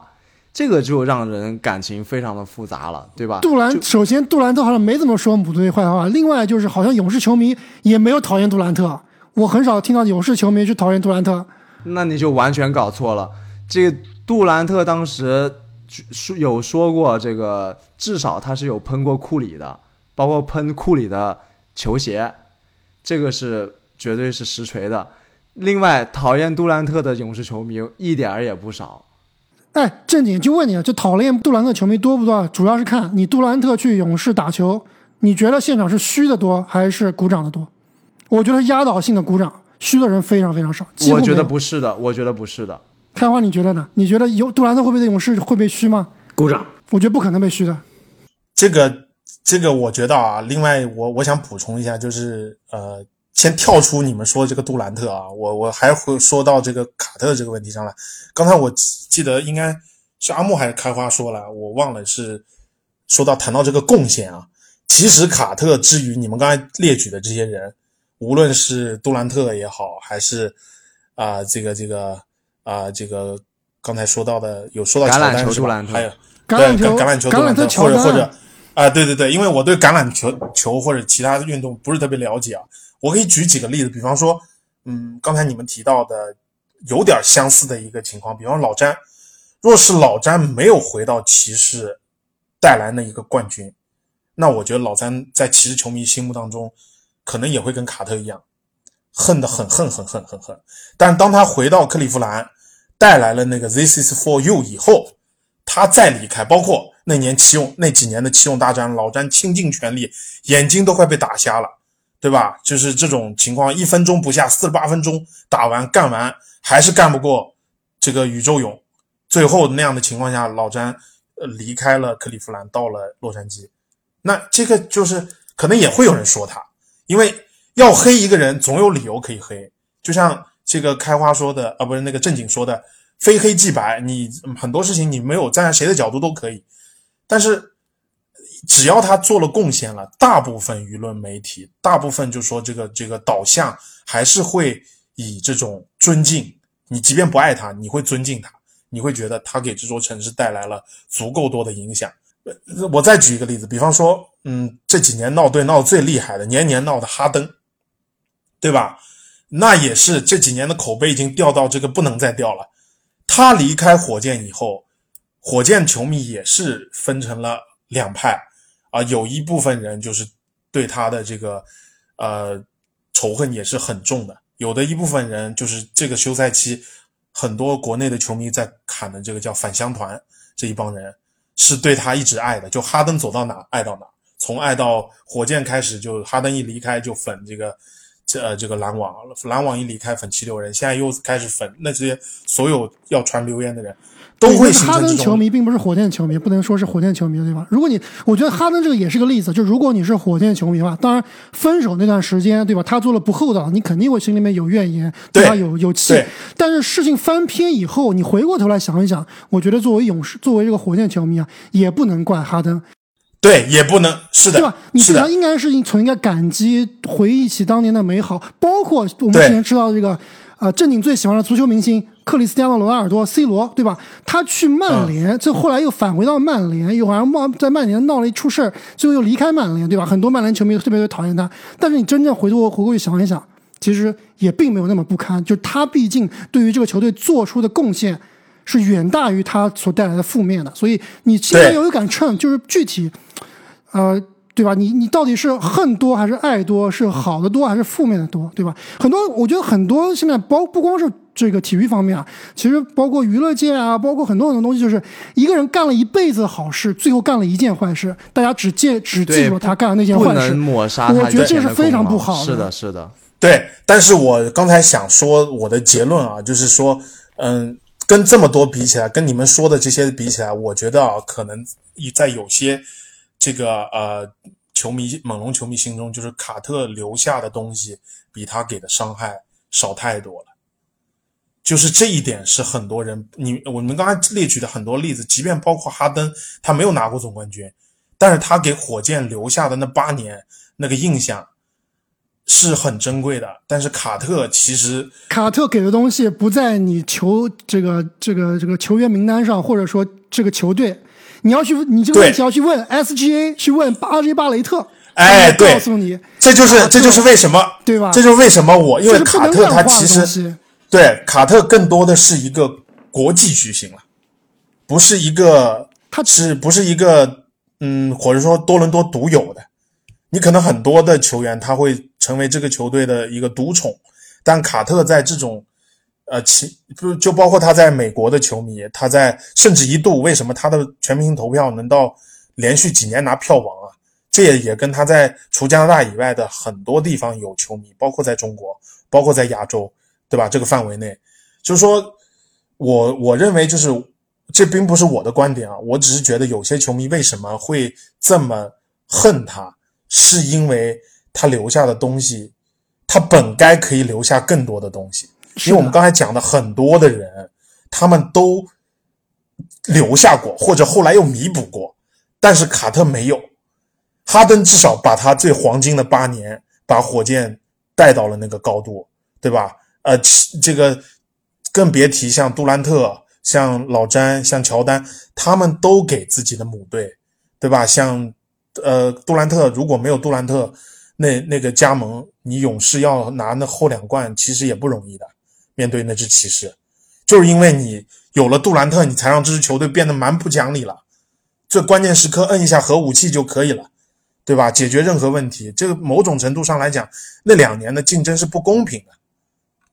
这个就让人感情非常的复杂了，对吧？杜兰首先杜兰特好像没怎么说母队坏话，另外就是好像勇士球迷也没有讨厌杜兰特，我很少听到勇士球迷去讨厌杜兰特。那你就完全搞错了，这个杜兰特当时说有说过，这个至少他是有喷过库里的，包括喷库里的球鞋，这个是绝对是实锤的。另外，讨厌杜兰特的勇士球迷一点儿也不少。哎，正经就问你啊，就讨厌杜兰特球迷多不多？主要是看你杜兰特去勇士打球，你觉得现场是虚的多还是鼓掌的多？我觉得压倒性的鼓掌，虚的人非常非常少。我觉得不是的，我觉得不是的。开花，你觉得呢？你觉得有杜兰特会不会在勇士会被虚吗？鼓掌。我觉得不可能被虚的。这个，这个我觉得啊。另外，我我想补充一下，就是呃。先跳出你们说的这个杜兰特啊，我我还会说到这个卡特这个问题上来。刚才我记得应该是阿木还是开花说了，我忘了是说到谈到这个贡献啊。其实卡特之于你们刚才列举的这些人，无论是杜兰特也好，还是啊这个这个啊这个刚才说到的有说到橄榄球杜兰特，还有橄榄球橄榄球杜兰特，或者或者啊对对对，因为我对橄榄球球或者其他运动不是特别了解啊。我可以举几个例子，比方说，嗯，刚才你们提到的有点相似的一个情况，比方老詹，若是老詹没有回到骑士带来那一个冠军，那我觉得老詹在骑士球迷心目当中，可能也会跟卡特一样，恨的很恨很恨很恨。但当他回到克利夫兰，带来了那个 This is for you 以后，他再离开，包括那年七用那几年的七用大战，老詹倾尽全力，眼睛都快被打瞎了，对吧？就是这种情况，一分钟不下，四十八分钟打完干完，还是干不过这个宇宙勇。最后那样的情况下，老詹呃离开了克利夫兰，到了洛杉矶。那这个就是可能也会有人说他，因为要黑一个人，总有理由可以黑。就像这个开花说的啊，不是那个正经说的，非黑即白。你很多事情你没有站在谁的角度都可以。但是，只要他做了贡献了，大部分舆论媒体，大部分就说这个这个导向还是会以这种尊敬。你即便不爱他，你会尊敬他，你会觉得他给这座城市带来了足够多的影响。我再举一个例子，比方说，嗯，这几年闹队闹最厉害的，年年闹的哈登，对吧？那也是这几年的口碑已经掉到这个不能再掉了。他离开火箭以后。火箭球迷也是分成了两派啊，有一部分人就是对他的这个呃仇恨也是很重的，有的一部分人就是这个休赛期很多国内的球迷在砍的这个叫返乡团这一帮人是对他一直爱的，就哈登走到哪爱到哪，从爱到火箭开始就哈登一离开就粉这个这呃这个篮网，篮网一离开粉七六人，现在又开始粉那些所有要传留言的人。都会哈登球迷并不是火箭球迷，不能说是火箭球迷，对吧？如果你，我觉得哈登这个也是个例子，就如果你是火箭球迷的话，当然分手那段时间，对吧？他做了不厚道，你肯定会心里面有怨言，对他有有气。但是事情翻篇以后，你回过头来想一想，我觉得作为勇士，作为这个火箭球迷啊，也不能怪哈登。对，也不能是的，对吧？你实际上应该是存一个感激，回忆起当年的美好，包括我们之前知道这个。呃，正经最喜欢的足球明星克里斯蒂亚诺·罗纳尔多 （C 罗），对吧？他去曼联，这后来又返回到曼联，又好像曼在曼联闹了一出事儿，最后又离开曼联，对吧？很多曼联球迷特别特别讨厌他。但是你真正回头回过去想一想，其实也并没有那么不堪。就他毕竟对于这个球队做出的贡献是远大于它所带来的负面的。所以你心里有一杆秤，就是具体，呃。对吧？你你到底是恨多还是爱多？是好的多还是负面的多？对吧？很多，我觉得很多现在包不光是这个体育方面啊，其实包括娱乐界啊，包括很多很多东西，就是一个人干了一辈子好事，最后干了一件坏事，大家只记只记住他干的那件坏事，抹杀我觉得这是非常不好的。是的，是的，对。但是我刚才想说我的结论啊，就是说，嗯，跟这么多比起来，跟你们说的这些比起来，我觉得啊，可能在有些。这个呃，球迷猛龙球迷心中就是卡特留下的东西比他给的伤害少太多了，就是这一点是很多人你我们刚才列举的很多例子，即便包括哈登，他没有拿过总冠军，但是他给火箭留下的那八年那个印象是很珍贵的。但是卡特其实卡特给的东西不在你球这个这个这个球员名单上，或者说这个球队。你要去，你这个问题要去问 SGA，去问巴杰巴雷特。哎，对，告诉你，这就是这就是为什么，对吧？这就是为什么我因为卡特他其实对卡特更多的是一个国际巨星了，不是一个，他是不是一个嗯，或者说多伦多独有的？你可能很多的球员他会成为这个球队的一个独宠，但卡特在这种。呃，其就就包括他在美国的球迷，他在甚至一度为什么他的全明星投票能到连续几年拿票王啊？这也也跟他在除加拿大以外的很多地方有球迷，包括在中国，包括在亚洲，对吧？这个范围内，就是说，我我认为就是这并不是我的观点啊，我只是觉得有些球迷为什么会这么恨他，是因为他留下的东西，他本该可以留下更多的东西。因为我们刚才讲的很多的人，他们都留下过，或者后来又弥补过，但是卡特没有。哈登至少把他最黄金的八年，把火箭带到了那个高度，对吧？呃，这个更别提像杜兰特、像老詹、像乔丹，他们都给自己的母队，对吧？像呃杜兰特，如果没有杜兰特那那个加盟，你勇士要拿那后两冠，其实也不容易的。面对那支骑士，就是因为你有了杜兰特，你才让这支球队变得蛮不讲理了。最关键时刻摁一下核武器就可以了，对吧？解决任何问题。这个某种程度上来讲，那两年的竞争是不公平的。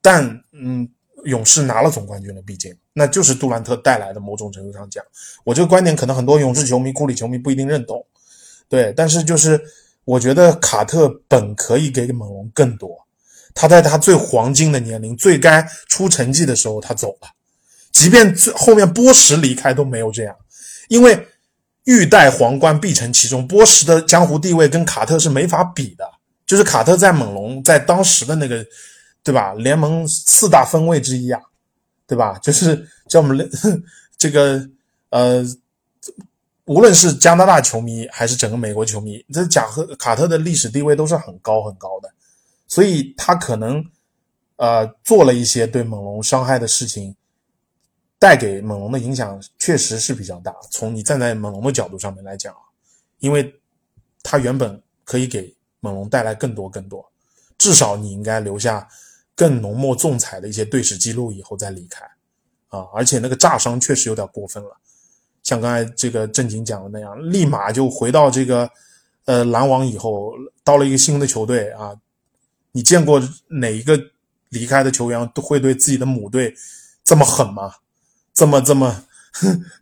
但嗯，勇士拿了总冠军了，毕竟那就是杜兰特带来的。某种程度上讲，我这个观点可能很多勇士球迷、库里球迷不一定认同，对，但是就是我觉得卡特本可以给猛龙更多。他在他最黄金的年龄、最该出成绩的时候，他走了。即便最后面波什离开都没有这样，因为欲戴皇冠必承其重。波什的江湖地位跟卡特是没法比的，就是卡特在猛龙在当时的那个，对吧？联盟四大分位之一啊，对吧？就是叫我们 这个呃，无论是加拿大球迷还是整个美国球迷，这贾和卡特的历史地位都是很高很高的。所以他可能，呃，做了一些对猛龙伤害的事情，带给猛龙的影响确实是比较大。从你站在猛龙的角度上面来讲，因为他原本可以给猛龙带来更多更多，至少你应该留下更浓墨重彩的一些队史记录以后再离开啊。而且那个炸伤确实有点过分了，像刚才这个正经讲的那样，立马就回到这个呃篮网以后，到了一个新的球队啊。你见过哪一个离开的球员都会对自己的母队这么狠吗？这么这么，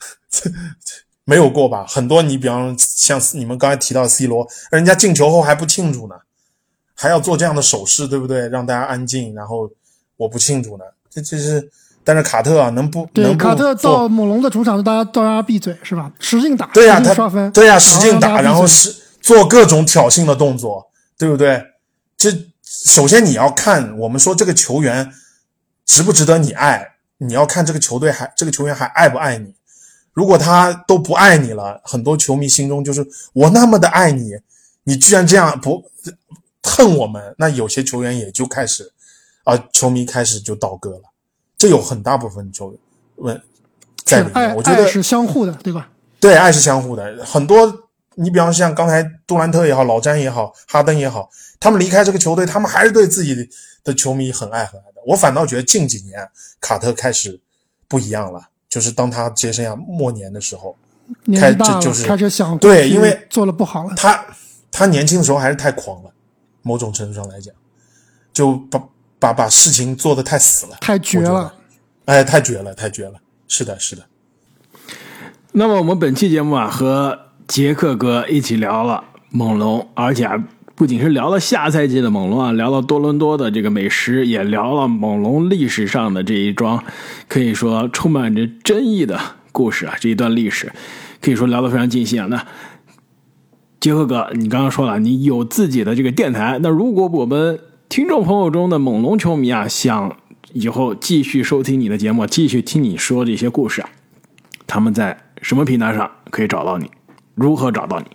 没有过吧？很多你比方像你们刚才提到 C 罗，人家进球后还不庆祝呢，还要做这样的手势，对不对？让大家安静，然后我不庆祝呢。这这是，但是卡特啊，能不对？卡特到猛龙的主场，大家大家闭嘴是吧？使劲打，对呀，他刷分，对呀，使劲打，然后是做各种挑衅的动作，对不对？这。首先，你要看我们说这个球员值不值得你爱，你要看这个球队还这个球员还爱不爱你。如果他都不爱你了，很多球迷心中就是我那么的爱你，你居然这样不恨我们，那有些球员也就开始啊，球迷开始就倒戈了。这有很大部分球问在里面，我觉得是相互的，对吧？对，爱是相互的，很多。你比方像刚才杜兰特也好，老詹也好，哈登也好，他们离开这个球队，他们还是对自己的球迷很爱很爱的。我反倒觉得近几年卡特开始不一样了，就是当他职业生涯末年的时候，开始就是开始想对，因为做了不好了。他他年轻的时候还是太狂了，某种程度上来讲，就把把把事情做的太死了，太绝了，哎，太绝了，太绝了，是的，是的。那么我们本期节目啊和。杰克哥一起聊了猛龙，而且不仅是聊了下赛季的猛龙啊，聊了多伦多的这个美食，也聊了猛龙历史上的这一桩可以说充满着争议的故事啊，这一段历史可以说聊得非常尽兴啊。那杰克哥，你刚刚说了你有自己的这个电台，那如果我们听众朋友中的猛龙球迷啊，想以后继续收听你的节目，继续听你说这些故事啊，他们在什么平台上可以找到你？如何找到你？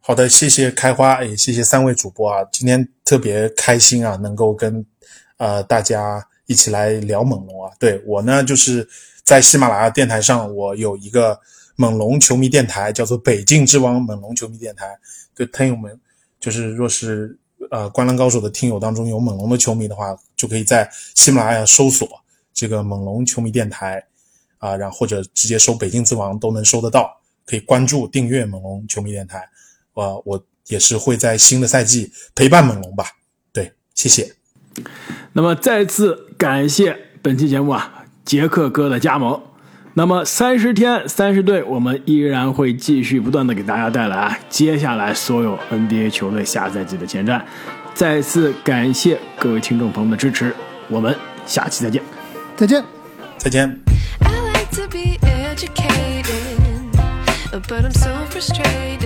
好的，谢谢开花，也谢谢三位主播啊，今天特别开心啊，能够跟呃大家一起来聊猛龙啊。对我呢，就是在喜马拉雅电台上，我有一个猛龙球迷电台，叫做北境之王猛龙球迷电台。对朋友们，就是若是呃观澜高手的听友当中有猛龙的球迷的话，就可以在喜马拉雅搜索这个猛龙球迷电台啊，然后或者直接搜北京之王都能搜得到。可以关注订阅猛龙球迷电台，呃，我也是会在新的赛季陪伴猛龙吧。对，谢谢。那么再次感谢本期节目啊，杰克哥的加盟。那么三十天三十队，我们依然会继续不断的给大家带来接下来所有 NBA 球队下赛季的前瞻。再次感谢各位听众朋友们的支持，我们下期再见。再见，再见。But I'm so frustrated. Hello to my loneliness. I guess that ignorance